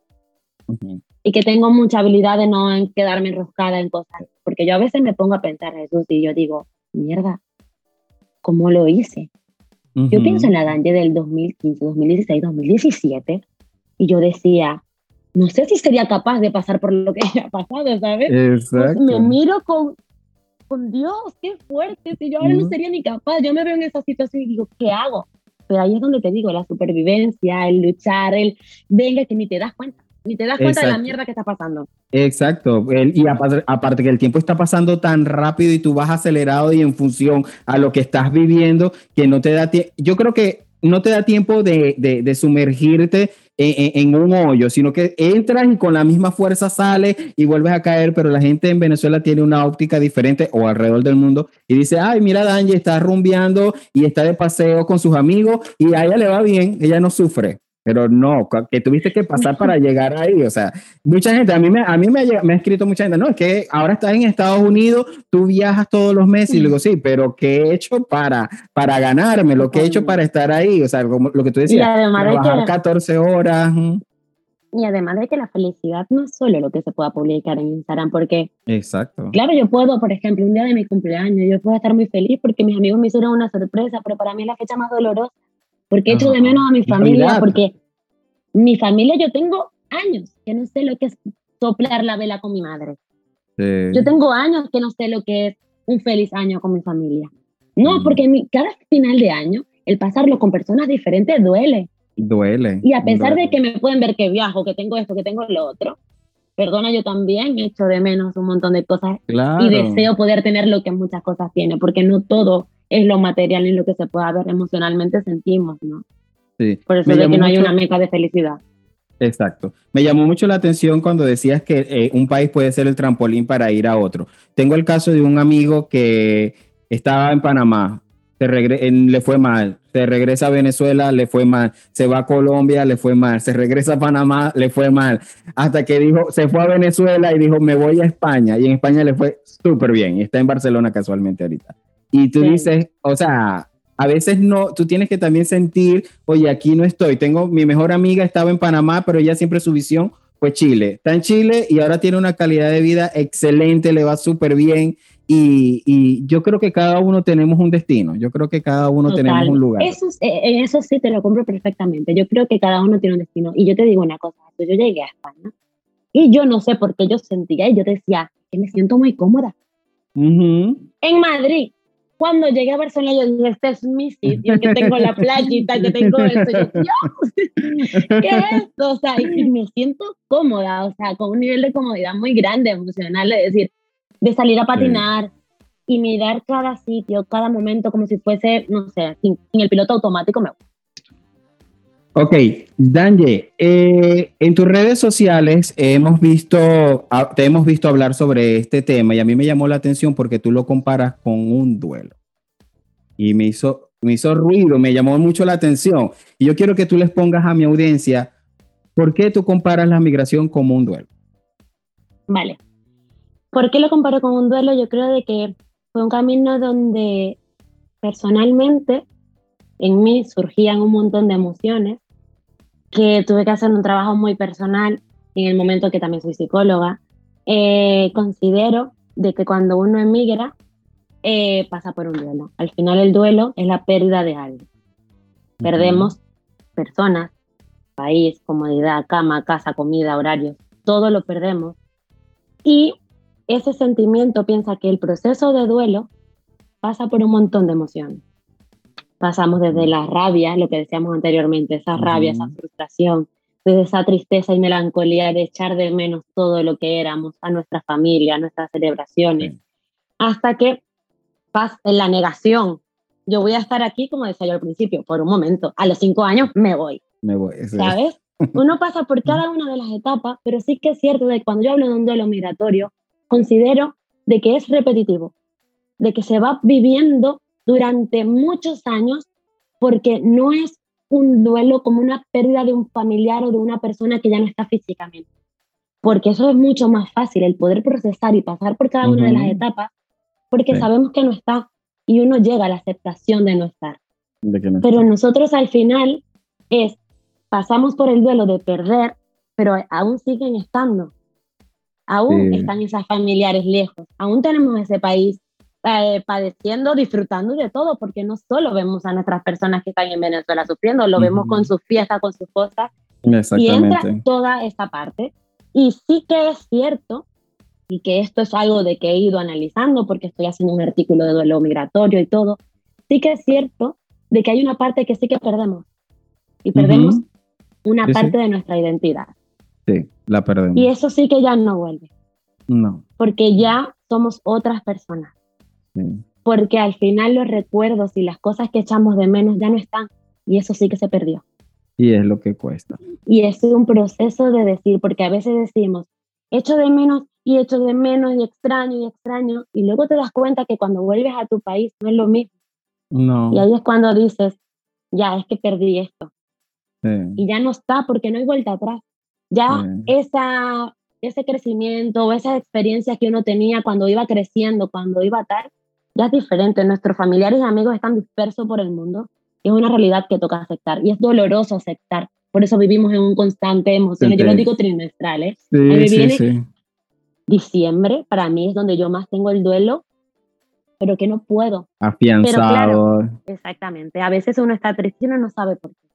Y que tengo mucha habilidad de no quedarme enroscada en cosas. Porque yo a veces me pongo a pensar, Jesús, y yo digo, mierda, ¿cómo lo hice? Yo pienso en la Danje del 2015, 2016, 2017, y yo decía, no sé si sería capaz de pasar por lo que haya pasado, ¿sabes? Exacto. me miro con, con Dios, qué fuerte, si yo ahora no sería ni capaz, yo me veo en esa situación y digo, ¿qué hago? Pero ahí es donde te digo, la supervivencia, el luchar, el venga que ni te das cuenta, ni te das cuenta de la mierda que está pasando. Exacto, y aparte, aparte, que el tiempo está pasando tan rápido y tú vas acelerado y en función a lo que estás viviendo, que no te da tiempo, yo creo que no te da tiempo de, de, de sumergirte en, un hoyo, sino que entras y con la misma fuerza sales y vuelves a caer, pero la gente en Venezuela tiene una óptica diferente o alrededor del mundo y dice, ay, mira, Danje está rumbeando y está de paseo con sus amigos y a ella le va bien, ella no sufre pero no, que tuviste que pasar para llegar ahí, o sea, mucha gente, a mí me, a mí me, ha, me ha escrito mucha gente, no, es que ahora estás en Estados Unidos, tú viajas todos los meses, y le digo, sí, pero ¿qué he hecho para, para ganarme? Lo que he hecho para estar ahí, o sea, como lo que tú decías, trabajar 14 horas. Y además de que la felicidad no es solo lo que se pueda publicar en Instagram, porque... Exacto. Claro, yo puedo, por ejemplo, un día de mi cumpleaños, yo puedo estar muy feliz porque mis amigos me hicieron una sorpresa, pero para mí es la fecha más dolorosa porque echo de menos a mi familia, porque mi familia, yo tengo años que no sé lo que es soplar la vela con mi madre. Yo tengo años que no sé lo que es un feliz año con mi familia. No, mm. porque mi, cada final de año, el pasarlo con personas diferentes duele. Duele. Y a pesar de que me pueden ver que viajo, que tengo esto, que tengo lo otro, perdona, yo también echo de menos un montón de cosas y deseo poder tener lo que muchas cosas tiene, porque no todo es lo material en lo que se pueda ver emocionalmente sentimos, ¿no? Sí. Por eso de que no hay una meta de felicidad. Exacto. Me llamó mucho la atención cuando decías que eh, un país puede ser el trampolín para ir a otro. Tengo el caso de un amigo que estaba en Panamá, se le fue mal, se regresa a Venezuela, le fue mal, se va a Colombia, le fue mal, se regresa a Panamá, le fue mal, hasta que dijo, se fue a Venezuela y dijo, me voy a España, y en España le fue súper bien, y está en Barcelona casualmente ahorita. Y tú dices, o sea, a veces no, tú tienes que también sentir, oye, aquí no estoy, tengo, mi mejor amiga estaba en Panamá, pero ella siempre su visión fue Chile, está en Chile y ahora tiene una calidad de vida excelente, le va súper bien y, yo creo que cada uno tenemos un destino, yo creo que cada uno tenemos un lugar. Eso, eh, en eso sí te lo compro perfectamente, yo creo que cada uno tiene un destino. Y yo te digo una cosa, yo llegué a España y yo no sé por qué yo sentía y yo decía que me siento muy cómoda. En Madrid, cuando llegué a Barcelona, yo dije, este es mi sitio, que tengo la playita, que tengo esto. Yo, Dios, ¿qué es esto? O sea, y me siento cómoda, o sea, con un nivel de comodidad muy grande, emocional, es decir, de salir a patinar y mirar cada sitio, cada momento como si fuese, no sé, sin, el piloto automático me Ok, Danje, eh, en tus redes sociales hemos visto, ah, te hemos visto hablar sobre este tema y a mí me llamó la atención porque tú lo comparas con un duelo. Y me hizo, me hizo ruido, me llamó mucho la atención. Y yo quiero que tú les pongas a mi audiencia, ¿por qué tú comparas la migración como un duelo? Vale. ¿Por qué lo comparo con un duelo? Yo creo de que fue un camino donde personalmente en mí surgían un montón de emociones, que tuve que hacer un trabajo muy personal en el momento que también soy psicóloga. Eh, considero de que cuando uno emigra, eh, pasa por un duelo. Al final el duelo es la pérdida de algo. Perdemos personas, país, comodidad, cama, casa, comida, horarios, todo lo perdemos. Y ese sentimiento piensa que el proceso de duelo pasa por un montón de emociones. Pasamos desde la rabia, lo que decíamos anteriormente, esa rabia, esa frustración, desde esa tristeza y melancolía de echar de menos todo lo que éramos, a nuestra familia, a nuestras celebraciones, hasta que pasa en la negación. Yo voy a estar aquí, como decía yo al principio, por un momento. A los cinco años me voy. Me voy. ¿Sabes? Uno pasa por cada una de las etapas, pero sí que es cierto que cuando yo hablo de un duelo migratorio, considero de que es repetitivo, de que se va viviendo durante muchos años porque no es un duelo como una pérdida de un familiar o de una persona que ya no está físicamente. Porque eso es mucho más fácil, el poder procesar y pasar por cada una de las etapas, porque sabemos que no está y uno llega a la aceptación de no estar. pero nosotros al final es, pasamos por el duelo de perder, pero aún siguen estando. Aún están esas familiares lejos, aún tenemos ese país eh, padeciendo, disfrutando de todo, porque no solo vemos a nuestras personas que están en Venezuela sufriendo, lo vemos con sus fiestas, con sus cosas, y entra toda esa parte. Y sí que es cierto, y que esto es algo de que he ido analizando, porque estoy haciendo un artículo de duelo migratorio y todo, sí que es cierto de que hay una parte que sí que perdemos, y perdemos una parte de nuestra identidad. Sí, la perdemos. Y eso sí que ya no vuelve. No. Porque ya somos otras personas. Sí. Porque al final los recuerdos y las cosas que echamos de menos ya no están. Y eso sí que se perdió. Y es lo que cuesta. Y es un proceso de decir, porque a veces decimos, echo de menos y echo de menos y extraño y extraño. Y luego te das cuenta que cuando vuelves a tu país no es lo mismo. No. Y ahí es cuando dices, ya, es que perdí esto. Sí. Y ya no está porque no hay vuelta atrás ya esa, ese crecimiento o esas experiencias que uno tenía cuando iba creciendo, cuando iba tal, ya es diferente. Nuestros familiares y amigos están dispersos por el mundo y es una realidad que toca aceptar y es doloroso aceptar. Por eso vivimos en un constante emoción. Yo lo digo trimestrales. ¿eh? Sí, sí, diciembre, para mí es donde yo más tengo el duelo, pero que no puedo. Afianzado. exactamente. A veces uno está triste y uno no sabe por qué.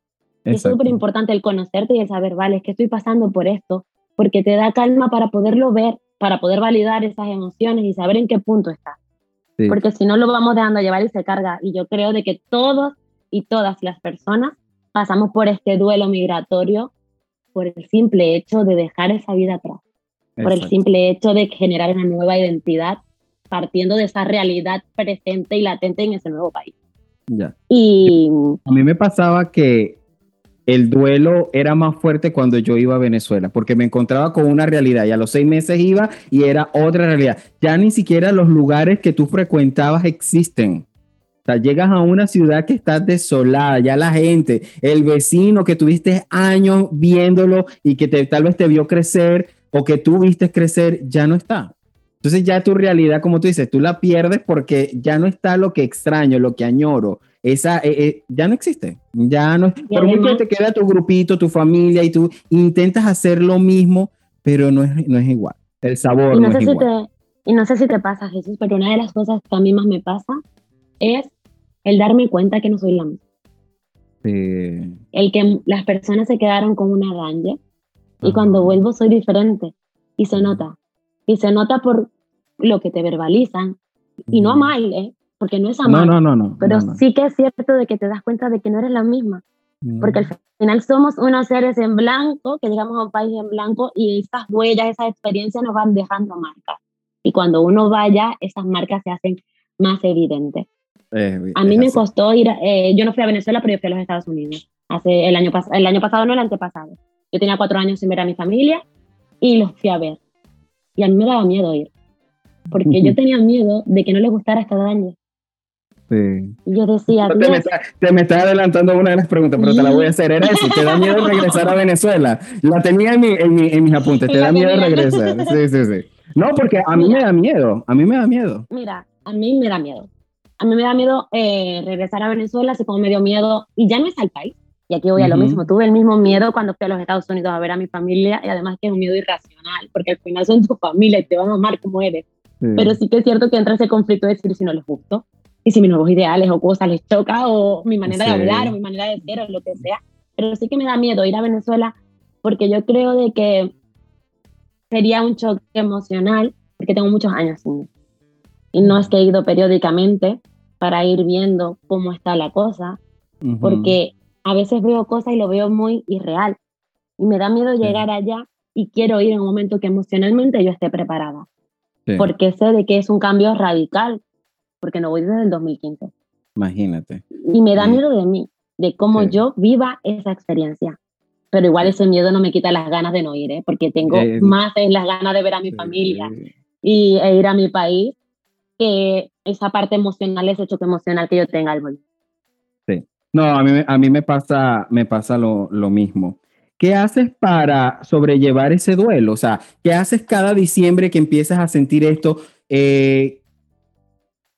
Es súper importante el conocerte y el saber, vale, es que estoy pasando por esto, porque te da calma para poderlo ver, para poder validar esas emociones y saber en qué punto estás. Porque si no lo vamos dejando llevar y se carga. Y yo creo de que todos y todas las personas pasamos por este duelo migratorio por el simple hecho de dejar esa vida atrás, por el simple hecho de generar una nueva identidad partiendo de esa realidad presente y latente en ese nuevo país. Ya. Y a mí me pasaba que el duelo era más fuerte cuando yo iba a Venezuela, porque me encontraba con una realidad y a los seis meses iba y era otra realidad. Ya ni siquiera los lugares que tú frecuentabas existen. O sea, llegas a una ciudad que está desolada, ya la gente, el vecino que tuviste años viéndolo y que te, tal vez te vio crecer o que tú viste crecer, ya no está. Entonces ya tu realidad, como tú dices, tú la pierdes porque ya no está lo que extraño, lo que añoro. Esa eh, eh, ya no existe. Ya no. Por mucho te queda tu grupito, tu familia y tú intentas hacer lo mismo, pero no es, no es igual. El sabor no, es igual. y no sé si te pasa, Jesús, pero una de las cosas que a mí más me pasa es el darme cuenta que no soy la misma. El que las personas se quedaron con una raya y cuando vuelvo soy diferente y se nota. Y se nota por lo que te verbalizan y no mal, ¿eh? Porque no es a mal. No, no, no, Pero sí que es cierto de que te das cuenta de que no eres la misma. Porque al final somos unos seres en blanco, que llegamos a un país en blanco y esas huellas, esas experiencias nos van dejando marcas. Y cuando uno vaya, esas marcas se hacen más evidentes a mí me costó ir, eh, yo no fui a Venezuela, pero yo fui a los Estados Unidos. Hace el año, el año pasado, no el antepasado. Yo tenía cuatro años sin ver a mi familia y los fui a ver. Y a mí me daba miedo ir, porque yo tenía miedo de que no les gustara esta daño. Sí. Y yo decía, te, me está, te me estás adelantando una de las preguntas, pero te la voy a hacer. Era eso, ¿te da miedo regresar a Venezuela? La tenía en, mi, en, mi, en mis apuntes, ¿te da miedo regresar? Sí, sí, sí. No, porque a mí me da miedo, a mí me da miedo. Mira, a mí me da miedo a mí me da miedo eh, regresar a Venezuela, así como me dio miedo, y ya no es al país. Y aquí voy a lo mismo, tuve el mismo miedo cuando fui a los Estados Unidos a ver a mi familia, y además que es un miedo irracional, porque al final son tu familia y te van a amar como eres. Pero sí que es cierto que entra ese conflicto de decir si no les gusto, y si mis nuevos ideales o cosas les choca, o mi manera de hablar, o mi manera de ser, o lo que sea. Pero sí que me da miedo ir a Venezuela, porque yo creo de que sería un choque emocional, porque tengo muchos años sin y no es que he ido periódicamente, para ir viendo cómo está la cosa, porque a veces veo cosas y lo veo muy irreal. Y me da miedo llegar allá y quiero ir en un momento que emocionalmente yo esté preparada, porque sé de que es un cambio radical, porque no voy desde el 2015. Imagínate. Y me da miedo de mí, de cómo yo viva esa experiencia. Pero igual ese miedo no me quita las ganas de no ir, ¿eh? porque tengo más las ganas de ver a mi familia y e ir a mi país que esa parte emocional, ese choque emocional que yo tenga al Sí. No, a mí, a mí me pasa, me pasa lo, lo mismo. ¿Qué haces para sobrellevar ese duelo? O sea, ¿qué haces cada diciembre que empiezas a sentir esto? Eh,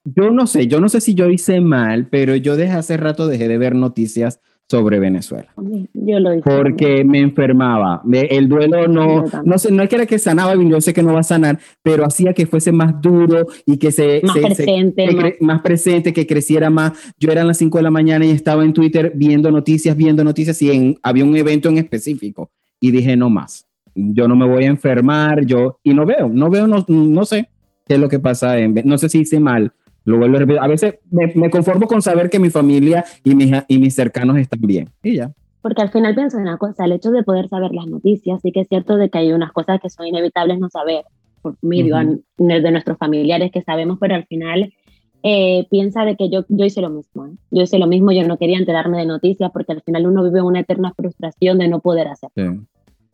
yo no sé, yo no sé si yo hice mal, pero yo desde hace rato dejé de ver noticias sobre Venezuela. Yo lo hice. Porque me enfermaba. El duelo no, no, sé, no es que era que sanaba, yo sé que no va a sanar, pero hacía que fuese más duro y que se... Más presente. más. presente, que creciera más. Yo era a las 5 de la mañana y estaba en Twitter viendo noticias, viendo noticias y había un evento en específico. Y dije, no más. Yo no me voy a enfermar, yo... Y no veo, no veo, no, no sé qué es lo que pasa. En, no sé si hice mal lo vuelvo a repetir. A veces me, conformo con saber que mi familia y mis, y mis cercanos están bien. Y ya. Porque al final pienso en una cosa, el hecho de poder saber las noticias, sí que es cierto de que hay unas cosas que son inevitables no saber por medio de nuestros familiares que sabemos, pero al final eh, piensa de que yo, yo hice lo mismo. ¿eh? Yo hice lo mismo, yo no quería enterarme de noticias porque al final uno vive una eterna frustración de no poder hacerlo.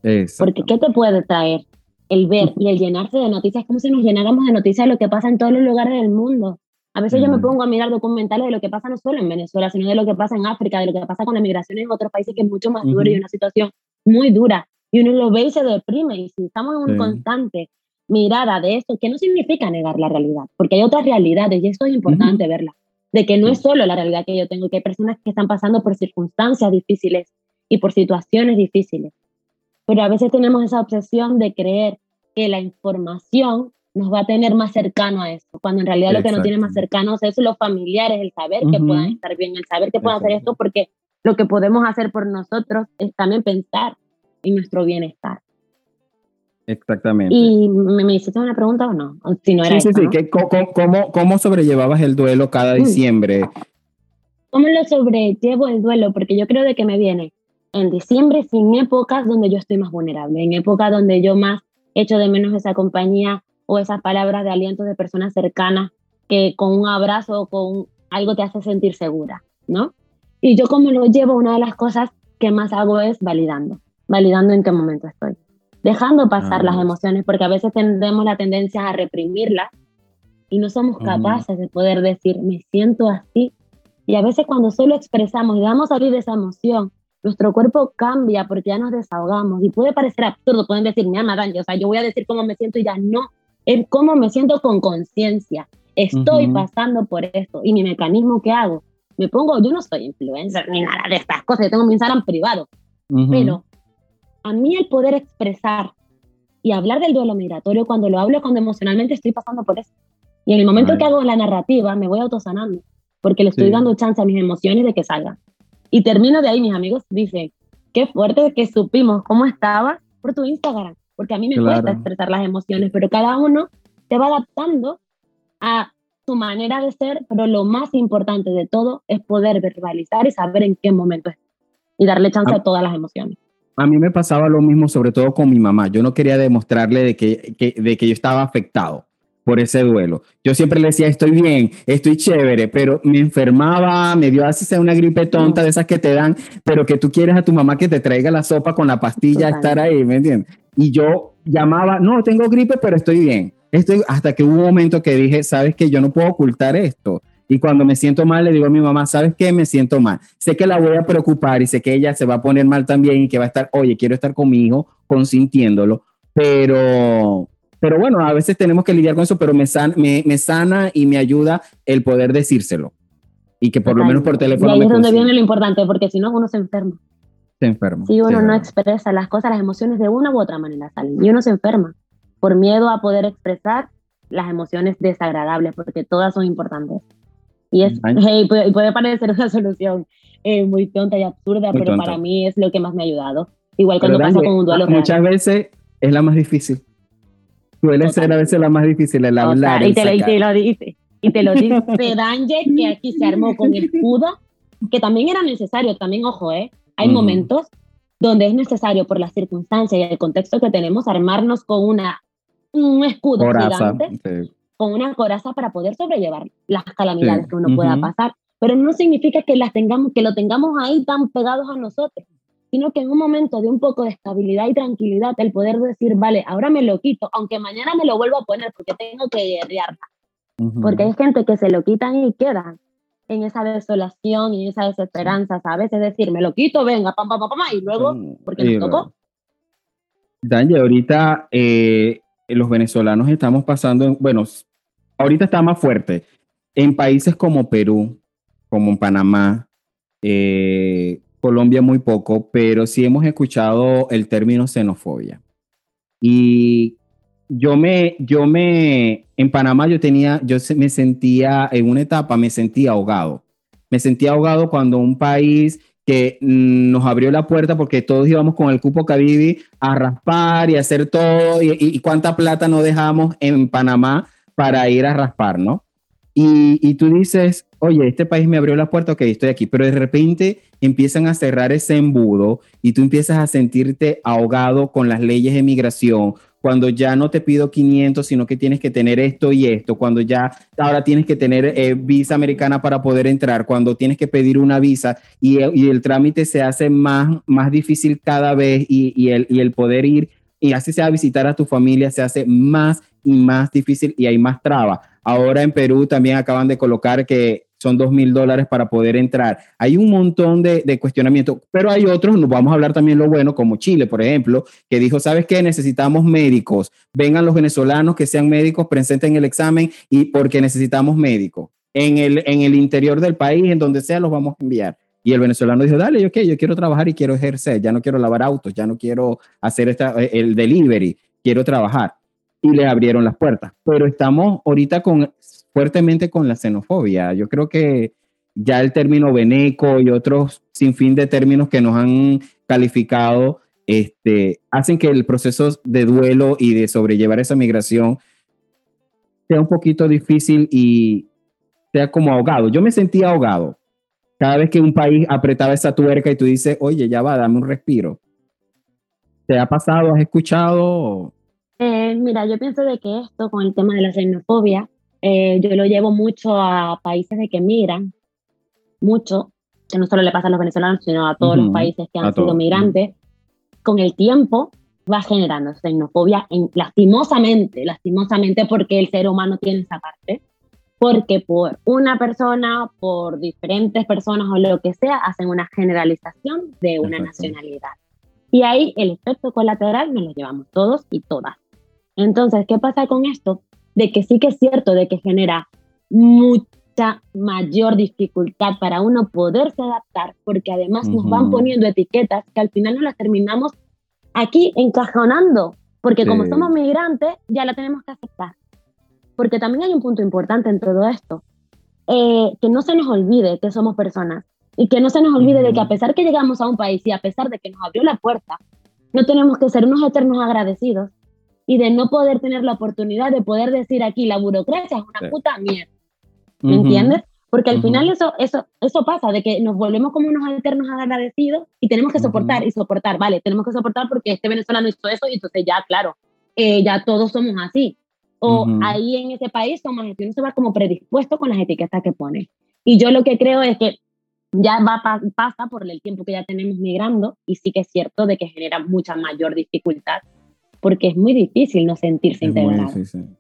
porque ¿qué te puede traer el ver y el llenarse de noticias? como si nos llenáramos de noticias de lo que pasa en todos los lugares del mundo. A veces yo me pongo a mirar documentales de lo que pasa no solo en Venezuela, sino de lo que pasa en África, de lo que pasa con la migración en otros países que es mucho más duro y una situación muy dura. Y uno lo ve y se deprime. Y si estamos en un constante mirada de esto, que no significa negar la realidad, porque hay otras realidades y esto es importante verla, de que no es solo la realidad que yo tengo, que hay personas que están pasando por circunstancias difíciles y por situaciones difíciles. Pero a veces tenemos esa obsesión de creer que la información nos va a tener más cercano a eso, cuando en realidad lo que nos tiene más cercanos es los familiares, el saber que puedan estar bien, el saber que puedan hacer esto, porque lo que podemos hacer por nosotros es también pensar en nuestro bienestar. Exactamente. ¿Y me, hiciste una pregunta o no? si no era sí, sí, sí. ¿Cómo, cómo, sobrellevabas el duelo cada mm. diciembre? ¿Cómo lo sobrellevo el duelo? Porque yo creo de que me viene en diciembre sin épocas donde yo estoy más vulnerable, en épocas donde yo más echo de menos esa compañía o esas palabras de aliento de personas cercanas que con un abrazo o con algo te hace sentir segura, ¿no? Y yo como lo llevo, una de las cosas que más hago es validando, validando en qué momento estoy, dejando pasar las ah. emociones, porque a veces tendemos la tendencia a reprimirlas y no somos capaces de poder decir, me siento así Y a veces cuando solo expresamos y damos a salir esa emoción, nuestro cuerpo cambia porque ya nos desahogamos. Y puede parecer absurdo, pueden decir, mi alma o sea, yo voy a decir cómo me siento y ya no. Es cómo me siento con conciencia. Estoy pasando por esto. Y mi mecanismo que hago, me pongo, yo no soy influencer ni nada de estas cosas, yo tengo mi Instagram privado. Pero a mí el poder expresar y hablar del duelo migratorio, cuando lo hablo, cuando emocionalmente estoy pasando por eso. Y en el momento que hago la narrativa, me voy autosanando, porque le estoy dando chance a mis emociones de que salgan. Y termino de ahí, mis amigos dicen, qué fuerte que supimos cómo estaba por tu Instagram, porque a mí me cuesta expresar las emociones, pero cada uno te va adaptando a su manera de ser, pero lo más importante de todo es poder verbalizar y saber en qué momento es y darle chance a todas las emociones. A mí me pasaba lo mismo, sobre todo con mi mamá. Yo no quería demostrarle de que, de que yo estaba afectado por ese duelo. Yo siempre le decía, estoy bien, estoy chévere, pero me enfermaba, me dio así sea una gripe tonta de esas que te dan, pero que tú quieres a tu mamá que te traiga la sopa con la pastilla, estar ahí, ¿me entiendes? Y yo llamaba, no, tengo gripe, pero estoy bien. Estoy, hasta que hubo un momento que dije, sabes que yo no puedo ocultar esto. Y cuando me siento mal, le digo a mi mamá, ¿sabes qué? Me siento mal. Sé que la voy a preocupar y sé que ella se va a poner mal también y que va a estar, oye, quiero estar con mi hijo consintiéndolo, pero, pero bueno, a veces tenemos que lidiar con eso, pero me, me, sana y me ayuda el poder decírselo. Y que por lo menos por teléfono. Y ahí es donde viene lo importante, porque si no, uno se enferma. Se enferma. Si uno no expresa las cosas, las emociones de una u otra manera salen. Y uno se enferma por miedo a poder expresar las emociones desagradables, porque todas son importantes. Y es, puede, parecer una solución eh, muy tonta y absurda, pero para mí es lo que más me ha ayudado. Igual cuando pasa con un duelo. Muchas veces es la más difícil. Suele ser a veces la más difícil el hablar. y, te lo, dice. Y te lo dice Danje, que aquí se armó con el escudo, que también era necesario, también, ojo, ¿eh? Hay momentos donde es necesario, por las circunstancias y el contexto que tenemos, armarnos con una, un escudo gigante con una coraza para poder sobrellevar las calamidades que uno pueda pasar. Pero no significa que, las tengamos, que lo tengamos ahí tan pegados a nosotros, sino que en un momento de un poco de estabilidad y tranquilidad, el poder decir, vale, ahora me lo quito, aunque mañana me lo vuelvo a poner porque tengo que guerrear. Porque hay gente que se lo quitan y quedan en esa desolación y esa desesperanza, ¿sabes? Es decir, me lo quito, venga, pam, pam, pam, pam, y luego, porque me tocó. Daniel, ahorita eh, los venezolanos estamos pasando, bueno, ahorita está más fuerte. En países como Perú, como en Panamá, eh, Colombia muy poco, pero sí hemos escuchado el término xenofobia. Y yo me, yo me, en Panamá yo tenía, yo me sentía, en una etapa me sentía ahogado. Me sentía ahogado cuando un país que mm, nos abrió la puerta porque todos íbamos con el cupo Cabibi a raspar y hacer todo y, y cuánta plata no dejamos en Panamá para ir a raspar, ¿no? Y, tú dices, oye, este país me abrió la puerta, ok, estoy aquí, pero de repente empiezan a cerrar ese embudo y tú empiezas a sentirte ahogado con las leyes de migración, cuando ya no te pido 500, sino que tienes que tener esto y esto, cuando ya ahora tienes que tener eh, visa americana para poder entrar, cuando tienes que pedir una visa y, el trámite se hace más, más difícil cada vez y, el, y el poder ir y así sea visitar a tu familia se hace más y más difícil y hay más trabas. Ahora en Perú también acaban de colocar que son dos mil dólares para poder entrar. Hay un montón de, de cuestionamientos, pero hay otros, nos vamos a hablar también lo bueno, como Chile, por ejemplo, que dijo, ¿sabes qué? Necesitamos médicos. Vengan los venezolanos que sean médicos, presenten el examen y porque necesitamos médicos. En el, en el interior del país, en donde sea, los vamos a enviar. Y el venezolano dijo, dale, ok, yo quiero trabajar y quiero ejercer, ya no quiero lavar autos, ya no quiero hacer esta, el delivery, quiero trabajar y le abrieron las puertas. Pero estamos ahorita con, fuertemente con la xenofobia. Yo creo que ya el término veneco y otros sin fin de términos que nos han calificado este, hacen que el proceso de duelo y de sobrellevar esa migración sea un poquito difícil y sea como ahogado. Yo me sentía ahogado cada vez que un país apretaba esa tuerca y tú dices, oye, ya va, dame un respiro. ¿Te ha pasado? ¿Has escuchado? Eh, mira, yo pienso de que esto con el tema de la xenofobia, eh, yo lo llevo mucho a países de que migran, mucho, que no solo le pasa a los venezolanos, sino a todos los países que han sido migrantes. Con el tiempo va generando xenofobia, lastimosamente, lastimosamente porque el ser humano tiene esa parte, porque por una persona, por diferentes personas o lo que sea, hacen una generalización de una nacionalidad. Y ahí el efecto colateral nos lo llevamos todos y todas. Entonces, ¿qué pasa con esto? De que sí que es cierto, de que genera mucha mayor dificultad para uno poderse adaptar, porque además nos van poniendo etiquetas que al final no las terminamos aquí encajonando, porque como somos migrantes, ya la tenemos que aceptar. Porque también hay un punto importante en todo esto, eh, que no se nos olvide que somos personas y que no se nos olvide de que a pesar que llegamos a un país y a pesar de que nos abrió la puerta, no tenemos que ser unos eternos agradecidos y de no poder tener la oportunidad de poder decir aquí la burocracia es una puta mierda. ¿Me entiendes? Porque al final eso, eso, eso pasa, de que nos volvemos como unos eternos agradecidos y tenemos que soportar y soportar, vale, tenemos que soportar porque este venezolano hizo eso y entonces ya, claro, eh, ya todos somos así. O ahí en ese país somos uno se va como predispuesto con las etiquetas que pone. Y yo lo que creo es que ya va, pasa por el tiempo que ya tenemos migrando y sí que es cierto de que genera mucha mayor dificultad porque es muy difícil no sentirse integrado.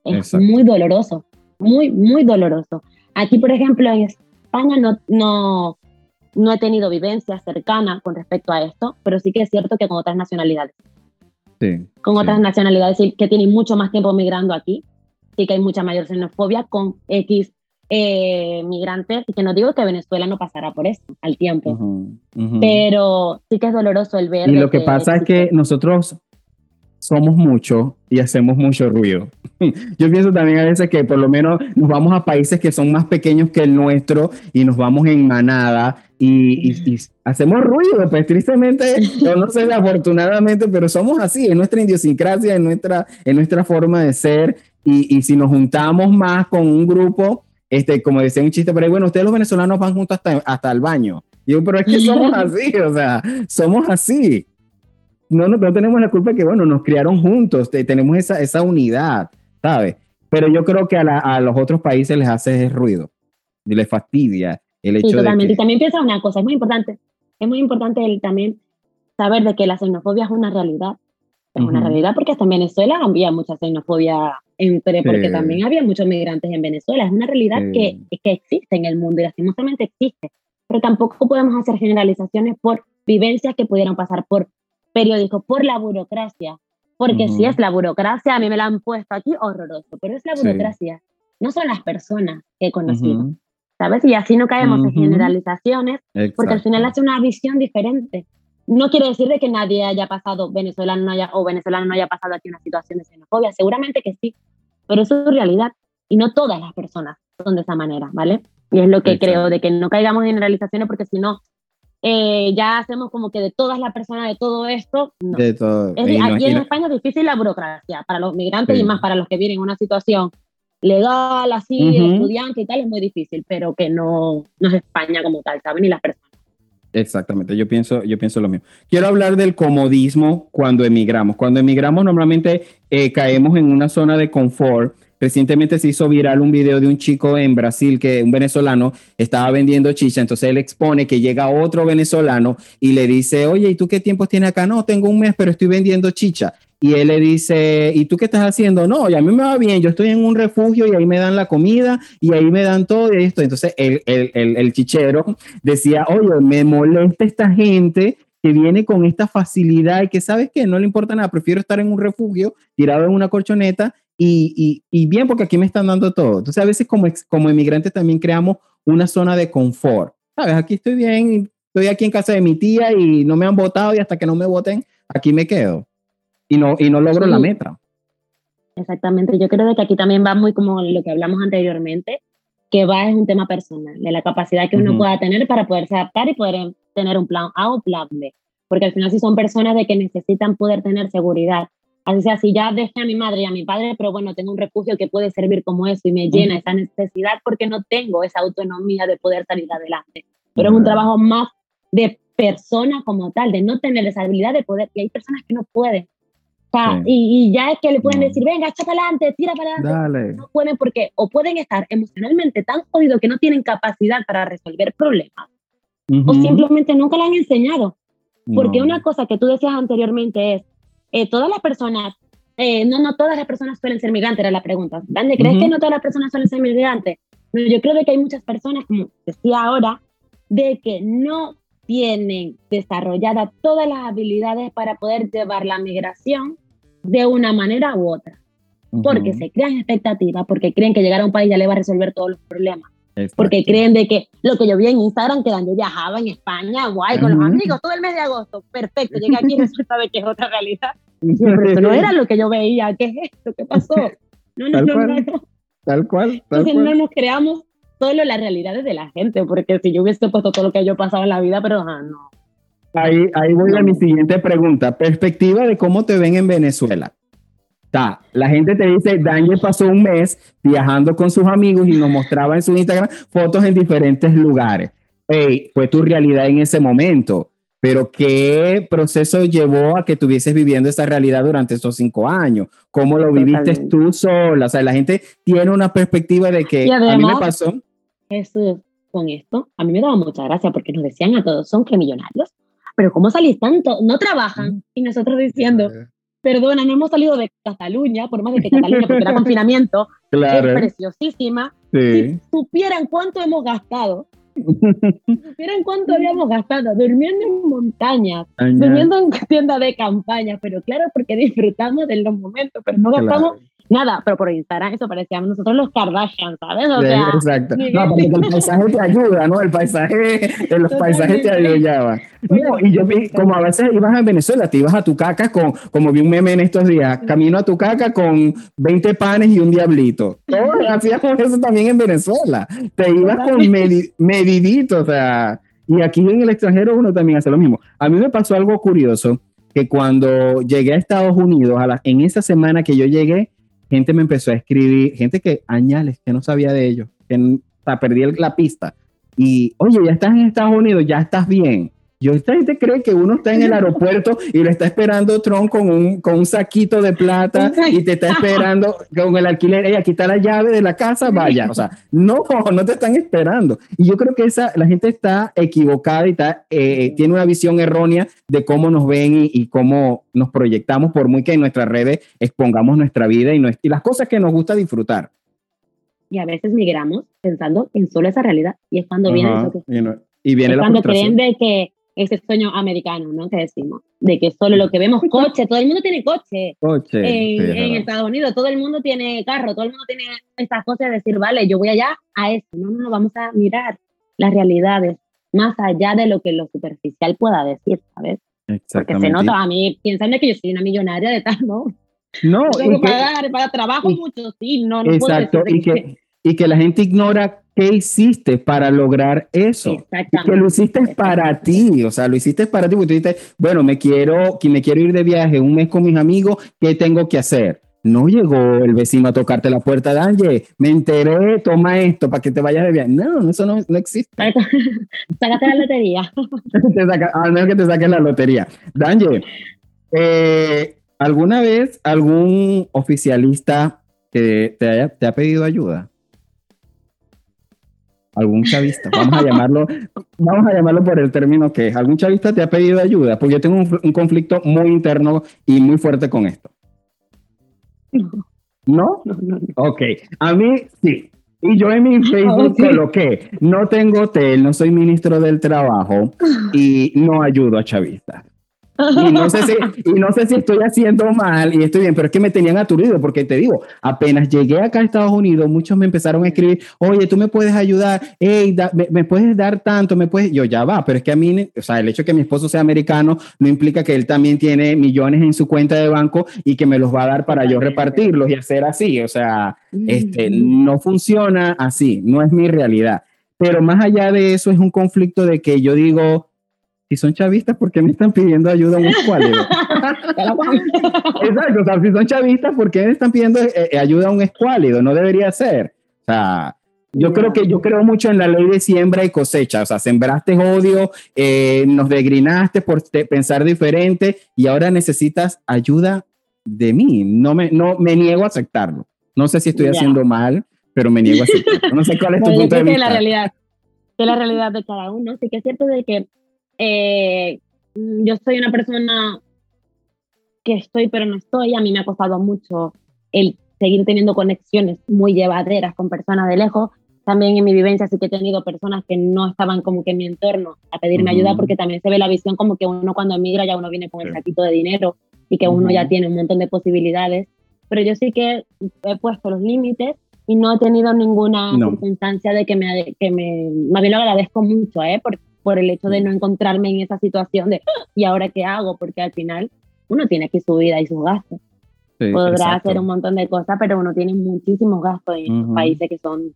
Es muy doloroso, muy, muy doloroso. Aquí, por ejemplo, en España no, no, no he tenido vivencias cercanas con respecto a esto, pero sí que es cierto que con otras nacionalidades. Sí, con otras nacionalidades que tienen mucho más tiempo migrando aquí, sí que hay mucha mayor xenofobia con X eh, migrantes, y que no digo que Venezuela no pasará por eso al tiempo, pero sí que es doloroso el ver. Y lo que, pasa es que nosotros somos muchos y hacemos mucho ruido. Yo pienso también a veces que por lo menos nos vamos a países que son más pequeños que el nuestro y nos vamos en manada y, hacemos ruido, pues tristemente, yo no sé, afortunadamente, pero somos así, es nuestra idiosincrasia, es nuestra, en nuestra forma de ser y, y, si nos juntamos más con un grupo, este, como decía un chiste, pero bueno, ustedes los venezolanos van juntos hasta, hasta el baño. yo, pero es que somos así, o sea, somos así no, no, tenemos la culpa que, bueno, nos criaron juntos, tenemos esa, esa unidad, ¿sabes? Pero yo creo que a, a los otros países les hace ruido y les fastidia el hecho sí, totalmente. de Y también piensa una cosa, es muy importante, es muy importante el, también saber de que la xenofobia es una realidad. Es una realidad porque hasta en Venezuela había mucha xenofobia entre, porque también había muchos migrantes en Venezuela. Es una realidad que, que existe en el mundo y lastimosamente existe. Pero tampoco podemos hacer generalizaciones por vivencias que pudieran pasar por periódico por la burocracia, porque si es la burocracia, a mí me la han puesto aquí horroroso, pero es la burocracia, no son las personas que he conocido, ¿sabes? Y así no caemos en generalizaciones, porque al final hace una visión diferente. No quiere decir de que nadie haya pasado, venezolano no haya, o venezolano no haya pasado aquí una situación de xenofobia, seguramente que sí, pero es su realidad, y no todas las personas son de esa manera, ¿vale? Y es lo que creo, de que no caigamos en generalizaciones, porque si no, eh, ya hacemos como que de todas las personas de todo esto. De todo. aquí en España es difícil la burocracia para los migrantes y más para los que vienen en una situación legal, así, estudiante y tal, es muy difícil, pero que no, no es España como tal, ¿saben? Ni las personas. Exactamente, yo pienso, yo pienso lo mismo. Quiero hablar del comodismo cuando emigramos. Cuando emigramos normalmente eh, caemos en una zona de confort Recientemente se hizo viral un video de un chico en Brasil, que un venezolano estaba vendiendo chicha, entonces él expone que llega otro venezolano y le dice, oye, ¿y tú qué tiempo tienes acá? No, tengo un mes, pero estoy vendiendo chicha. Y él le dice, ¿y tú qué estás haciendo? No, y a mí me va bien, yo estoy en un refugio y ahí me dan la comida y ahí me dan todo esto. Entonces el, el, el, el chichero decía, oye, me molesta esta gente que viene con esta facilidad y que sabes que no le importa nada, prefiero estar en un refugio tirado en una colchoneta y, y, bien porque aquí me están dando todo. Entonces a veces como, como emigrantes también creamos una zona de confort. Sabes, aquí estoy bien, estoy aquí en casa de mi tía y no me han votado y hasta que no me voten, aquí me quedo. Y no, y no logro la meta. Exactamente, yo creo que aquí también va muy como lo que hablamos anteriormente, que va es un tema personal, de la capacidad que uno pueda tener para poderse adaptar y poder tener un plan A o plan B. Porque al final si son personas de que necesitan poder tener seguridad Así sea, si ya dejé a mi madre y a mi padre, pero bueno, tengo un refugio que puede servir como eso y me llena esa necesidad porque no tengo esa autonomía de poder salir adelante. Pero es un trabajo más de persona como tal, de no tener esa habilidad de poder. Y hay personas que no pueden. O sea, y, ya es que le pueden decir, venga, echa para adelante, tira para adelante. No pueden porque o pueden estar emocionalmente tan jodidos que no tienen capacidad para resolver problemas. O simplemente nunca le han enseñado. Porque una cosa que tú decías anteriormente es, eh, todas las personas, eh, no, no todas las personas suelen ser migrantes, era la pregunta. ¿Dónde crees que no todas las personas suelen ser migrantes? yo creo de que hay muchas personas, como decía ahora, de que no tienen desarrolladas todas las habilidades para poder llevar la migración de una manera u otra. Porque se crean expectativas, porque creen que llegar a un país ya le va a resolver todos los problemas. Porque creen de que lo que yo vi en Instagram, que yo viajaba en España, guay, con los amigos, todo el mes de agosto, perfecto, llegué aquí y resulta de que es otra realidad. Pero eso no era lo que yo veía, ¿qué es esto? ¿Qué pasó? No, no, no, no, Tal cual. Tal Entonces no nos creamos solo las realidades de la gente, porque si yo hubiese puesto todo lo que yo he pasado en la vida, pero no. Ahí, ahí voy a mi siguiente pregunta. Perspectiva de cómo te ven en Venezuela. Está, la gente te dice, Daniel pasó un mes viajando con sus amigos y nos mostraba en su Instagram fotos en diferentes lugares. Hey, fue tu realidad en ese momento, pero ¿qué proceso llevó a que estuvieses viviendo esa realidad durante esos cinco años? ¿Cómo lo viviste tú sola? O sea, la gente tiene una perspectiva de que a mí me pasó. Eso, con esto, a mí me daba mucha gracia porque nos decían a todos, son que millonarios, pero ¿cómo salís tanto? No trabajan. Y nosotros diciendo, perdona, no hemos salido de Cataluña, por más de que Cataluña, porque era confinamiento, es preciosísima. Si supieran cuánto hemos gastado, supieran cuánto habíamos gastado, durmiendo en montañas, durmiendo en tiendas de campaña, pero claro, porque disfrutamos de los momentos, pero no gastamos nada, pero por Instagram eso parecíamos nosotros los Kardashian, ¿sabes? O sea, exacto. No, porque el paisaje te ayuda, ¿no? El paisaje, los paisajes te ayudaban. No, y yo vi, como a veces ibas a Venezuela, te ibas a tu caca con, como vi un meme en estos días, camino a tu caca con 20 panes y un diablito. Todos hacíamos eso también en Venezuela. Te ibas con medidito, o sea, y aquí en el extranjero uno también hace lo mismo. A mí me pasó algo curioso, que cuando llegué a Estados Unidos, a la, en esa semana que yo llegué, gente me empezó a escribir, gente que añales, que no sabía de ellos, que perdí la pista. Y, oye, ya estás en Estados Unidos, ya estás bien. Yo, esta gente cree que uno está en el aeropuerto y lo está esperando Trump con un, con un saquito de plata y te está esperando con el alquiler. y aquí está la llave de la casa, vaya. O sea, no, no te están esperando. Y yo creo que esa, la gente está equivocada y está, eh, tiene una visión errónea de cómo nos ven y, cómo nos proyectamos, por muy que en nuestras redes expongamos nuestra vida y, y las cosas que nos gusta disfrutar. Y a veces migramos pensando en solo esa realidad. Y es cuando viene eso que... Y, viene la cuando creen de que ese sueño americano, ¿no? Que decimos, de que solo lo que vemos, coche, todo el mundo tiene coche. Coche. En, Estados Unidos, todo el mundo tiene carro, todo el mundo tiene estas cosas de decir, vale, yo voy allá a eso. No, no, no, vamos a mirar las realidades más allá de lo que lo superficial pueda decir, ¿sabes? Porque se nota a mí, piensan que yo soy una millonaria de tal, ¿no? No, tengo que pagar para trabajo mucho, sí, no, no Exacto, y que, y que la gente ignora qué hiciste para lograr eso. Que lo hiciste para ti, o sea, lo hiciste para ti, porque tú dices, bueno, me quiero, me quiero ir de viaje un mes con mis amigos, ¿qué tengo que hacer? No llegó el vecino a tocarte la puerta, Danje, me enteré, toma esto para que te vayas de viaje. No, eso no, no existe. Sácate la lotería. al menos que te saques la lotería. Danje, eh, ¿alguna vez algún oficialista te, haya, te ha pedido ayuda? Algún chavista, vamos a llamarlo, vamos a llamarlo por el término que es, algún chavista te ha pedido ayuda, porque yo tengo un, conflicto muy interno y muy fuerte con esto. No. ¿No? Ok, a mí sí. Y yo en mi Facebook coloqué, no tengo hotel, no soy ministro del trabajo y no ayudo a chavistas. Y no, sé si, y no sé si estoy haciendo mal y estoy bien, pero es que me tenían aturdido porque te digo, apenas llegué acá a Estados Unidos, muchos me empezaron a escribir, oye, tú me puedes ayudar, hey, me, puedes dar tanto, me puedes, yo ya va, pero es que a mí, o sea, el hecho de que mi esposo sea americano no implica que él también tiene millones en su cuenta de banco y que me los va a dar para yo repartirlos y hacer así, o sea, este, no funciona así, no es mi realidad. Pero más allá de eso es un conflicto de que yo digo, si son chavistas, ¿por qué me están pidiendo ayuda a un escuálido? Exacto, o sea, si son chavistas, ¿por qué me están pidiendo eh, eh, ayuda a un escuálido? No debería ser. O sea, yo creo que yo creo mucho en la ley de siembra y cosecha. O sea, sembraste odio, eh, nos degrinaste por pensar diferente y ahora necesitas ayuda de mí. No me, no, me niego a aceptarlo. No sé si estoy haciendo mal, pero me niego a aceptarlo. No sé cuál es tu punto de vista. la realidad, de la realidad de cada uno. Sí que es cierto de que eh, yo soy una persona que estoy pero no estoy. A mí me ha costado mucho el seguir teniendo conexiones muy llevaderas con personas de lejos, también en mi vivencia sí que he tenido personas que no estaban como que en mi entorno a pedirme ayuda porque también se ve la visión como que uno cuando emigra ya uno viene con el saquito de dinero y que uno ya tiene un montón de posibilidades. Pero yo sí que he puesto los límites y no he tenido ninguna circunstancia de que me, que me, más bien lo agradezco mucho, ¿eh? Por, por el hecho de no encontrarme en esa situación de, ah, ¿y ahora qué hago? Porque al final uno tiene aquí su vida y sus gastos. Podrá hacer un montón de cosas, pero uno tiene muchísimos gastos en países que son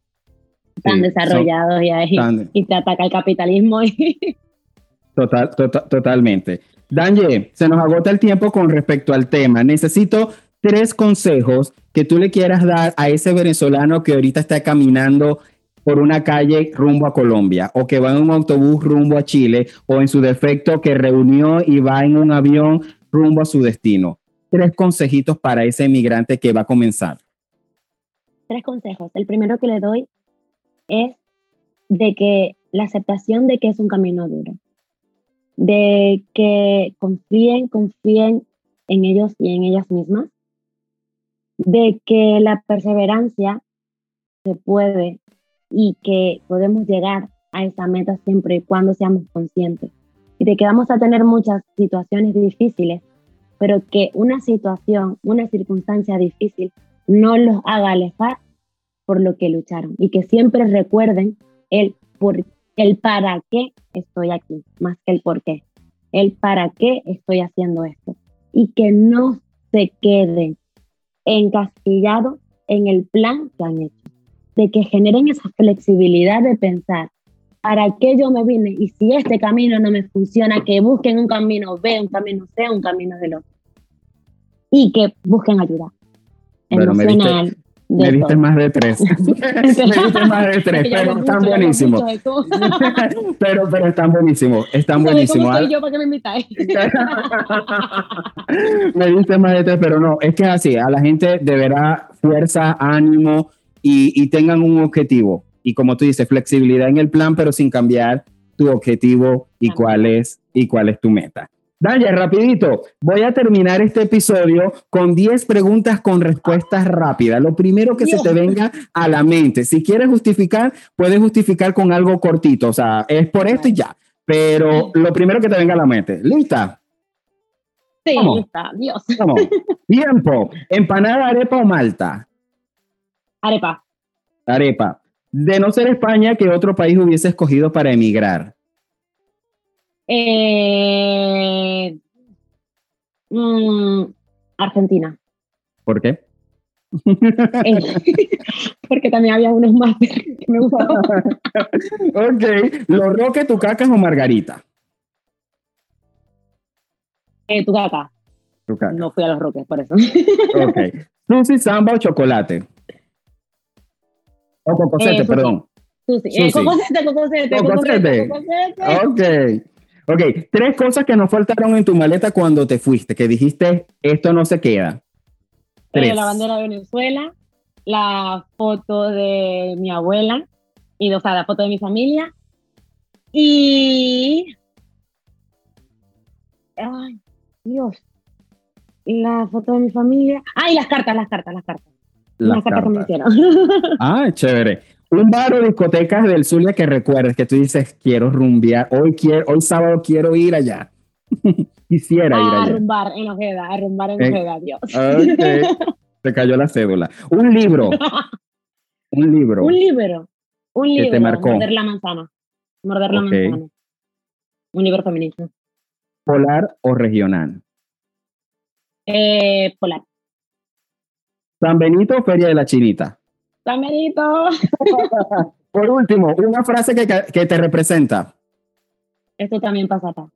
tan desarrollados y, ahí, y te ataca el capitalismo. Total, tota, totalmente. Danje, se nos agota el tiempo con respecto al tema. Necesito tres consejos que tú le quieras dar a ese venezolano que ahorita está caminando por una calle rumbo a Colombia o que va en un autobús rumbo a Chile o en su defecto que reunió y va en un avión rumbo a su destino. Tres consejitos para ese emigrante que va a comenzar. Tres consejos. El primero que le doy es de que la aceptación de que es un camino duro, de que confíen, confíen en ellos y en ellas mismas, de que la perseverancia se puede y que podemos llegar a esa meta siempre y cuando seamos conscientes. Y de que vamos a tener muchas situaciones difíciles, pero que una situación, una circunstancia difícil no los haga alejar por lo que lucharon. Y que siempre recuerden el, por, el para qué estoy aquí, más que el por qué, el para qué estoy haciendo esto. Y que no se queden encastillados en el plan que han hecho, de que generen esa flexibilidad de pensar, ¿para qué yo me vine? Y si este camino no me funciona, que busquen un camino B, un camino C, un camino del otro. Y que busquen ayuda emocional, me diste más de tres. me diste más de tres, pero están buenísimos. pero, pero están buenísimos. Están buenísimos. Soy yo para que me invitáis? me diste más de tres, pero no, es que es así. A la gente deberá fuerza, ánimo y, y tengan un objetivo. Y como tú dices, flexibilidad en el plan, pero sin cambiar tu objetivo y cuál es y cuál es tu meta. Dale, rapidito. Voy a terminar este episodio con 10 preguntas con respuestas rápidas. Lo primero que se te venga a la mente. Si quieres justificar, puedes justificar con algo cortito. O sea, es por esto y ya. Pero lo primero que te venga a la mente. ¿Lista? Sí, lista. Dios. Tiempo. ¿Empanada, arepa o malta? Arepa. Arepa. De no ser España, ¿qué otro país hubiese escogido para emigrar? Eh, mm, Argentina. ¿Por qué? Eh, porque también había unos más que me gustaban. ok. ¿Los roques, tu caca o margarita? Eh, tu caca. No fui a los roques, por eso. ok. Susi, samba o chocolate. O cocosete, eh, perdón. Susi. Eh, cocosete, cocosete, cocosete, cocosete. Ok. Ok, tres cosas que nos faltaron en tu maleta cuando te fuiste, que dijiste, esto no se queda. Tres. la bandera de Venezuela, la foto de mi abuela, y o sea, la foto de mi familia, y... Ay, Dios. La foto de mi familia. Ah, y las cartas, las cartas, las cartas. Las, cartas. que me hicieron. Ah, chévere un bar o discotecas del Zulia que recuerdes, que tú dices, quiero rumbear, hoy, quiero, hoy sábado quiero ir allá. Quisiera ir allá. A rumbar en Ojeda, a rumbar en Ojeda, Dios. Okay. Te cayó la cédula. Un libro. un libro. Un libro. Un libro. Que te marcó. Morder la manzana. Morder la manzana. Un libro feminista. ¿Polar o regional? Eh, polar. ¿San Benito Feria de la Chinita? Tamerito. Por último, una frase que, que, te representa. Esto también pasa acá.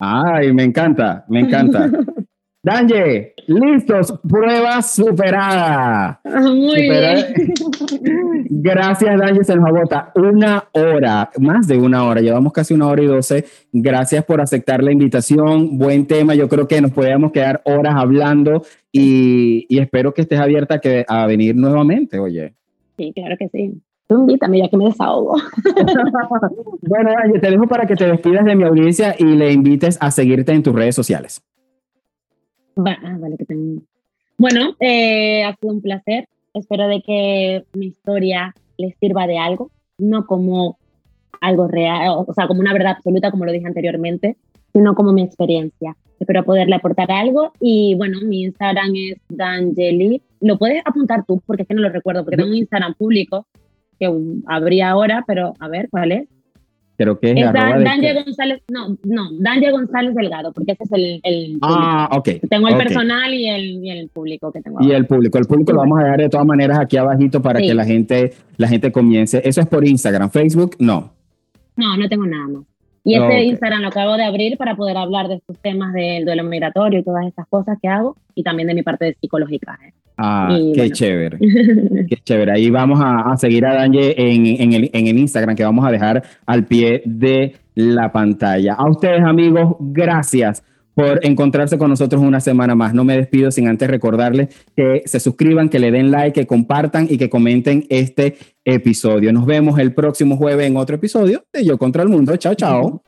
Ay, me encanta, me encanta. Danje, listos, prueba superada. Muy bien. Gracias, Danje, se nos agota una hora, más de una hora, llevamos casi una hora y doce. Gracias por aceptar la invitación, buen tema, yo creo que nos podríamos quedar horas hablando y, y espero que estés abierta a, que, a venir nuevamente, oye. Sí, claro que sí. Tú invítame ya que me desahogo. bueno, Danje, te dejo para que te despidas de mi audiencia y le invites a seguirte en tus redes sociales. Ah, vale, que Bueno, eh, ha sido un placer. Espero de que mi historia les sirva de algo, no como algo real, o sea, como una verdad absoluta, como lo dije anteriormente, sino como mi experiencia. Espero poderle aportar algo. Y bueno, mi Instagram es Dangeli. Lo puedes apuntar tú, porque es que no lo recuerdo, porque tengo un Instagram público que habría ahora, pero a ver, ¿cuál es? Creo que es, es Danje González, no, no, Danje González Delgado, porque ese es el, el Ah, ok. Tengo el personal y el, y el público que tengo. Y el público, el público lo vamos a dejar de todas maneras aquí abajito para que la gente, la gente comience. Eso es por Instagram, Facebook, no. No, no tengo nada más. Y este Instagram lo acabo de abrir para poder hablar de estos temas del duelo migratorio y todas estas cosas que hago y también de mi parte psicológica. ¿eh? Ah, qué chévere. qué chévere. Ahí vamos a, seguir a Danje en, en, el, en el Instagram que vamos a dejar al pie de la pantalla. A ustedes, amigos, gracias por encontrarse con nosotros una semana más. No me despido sin antes recordarles que se suscriban, que le den like, que compartan y que comenten este episodio. Nos vemos el próximo jueves en otro episodio de Yo contra el Mundo. Chao, chao.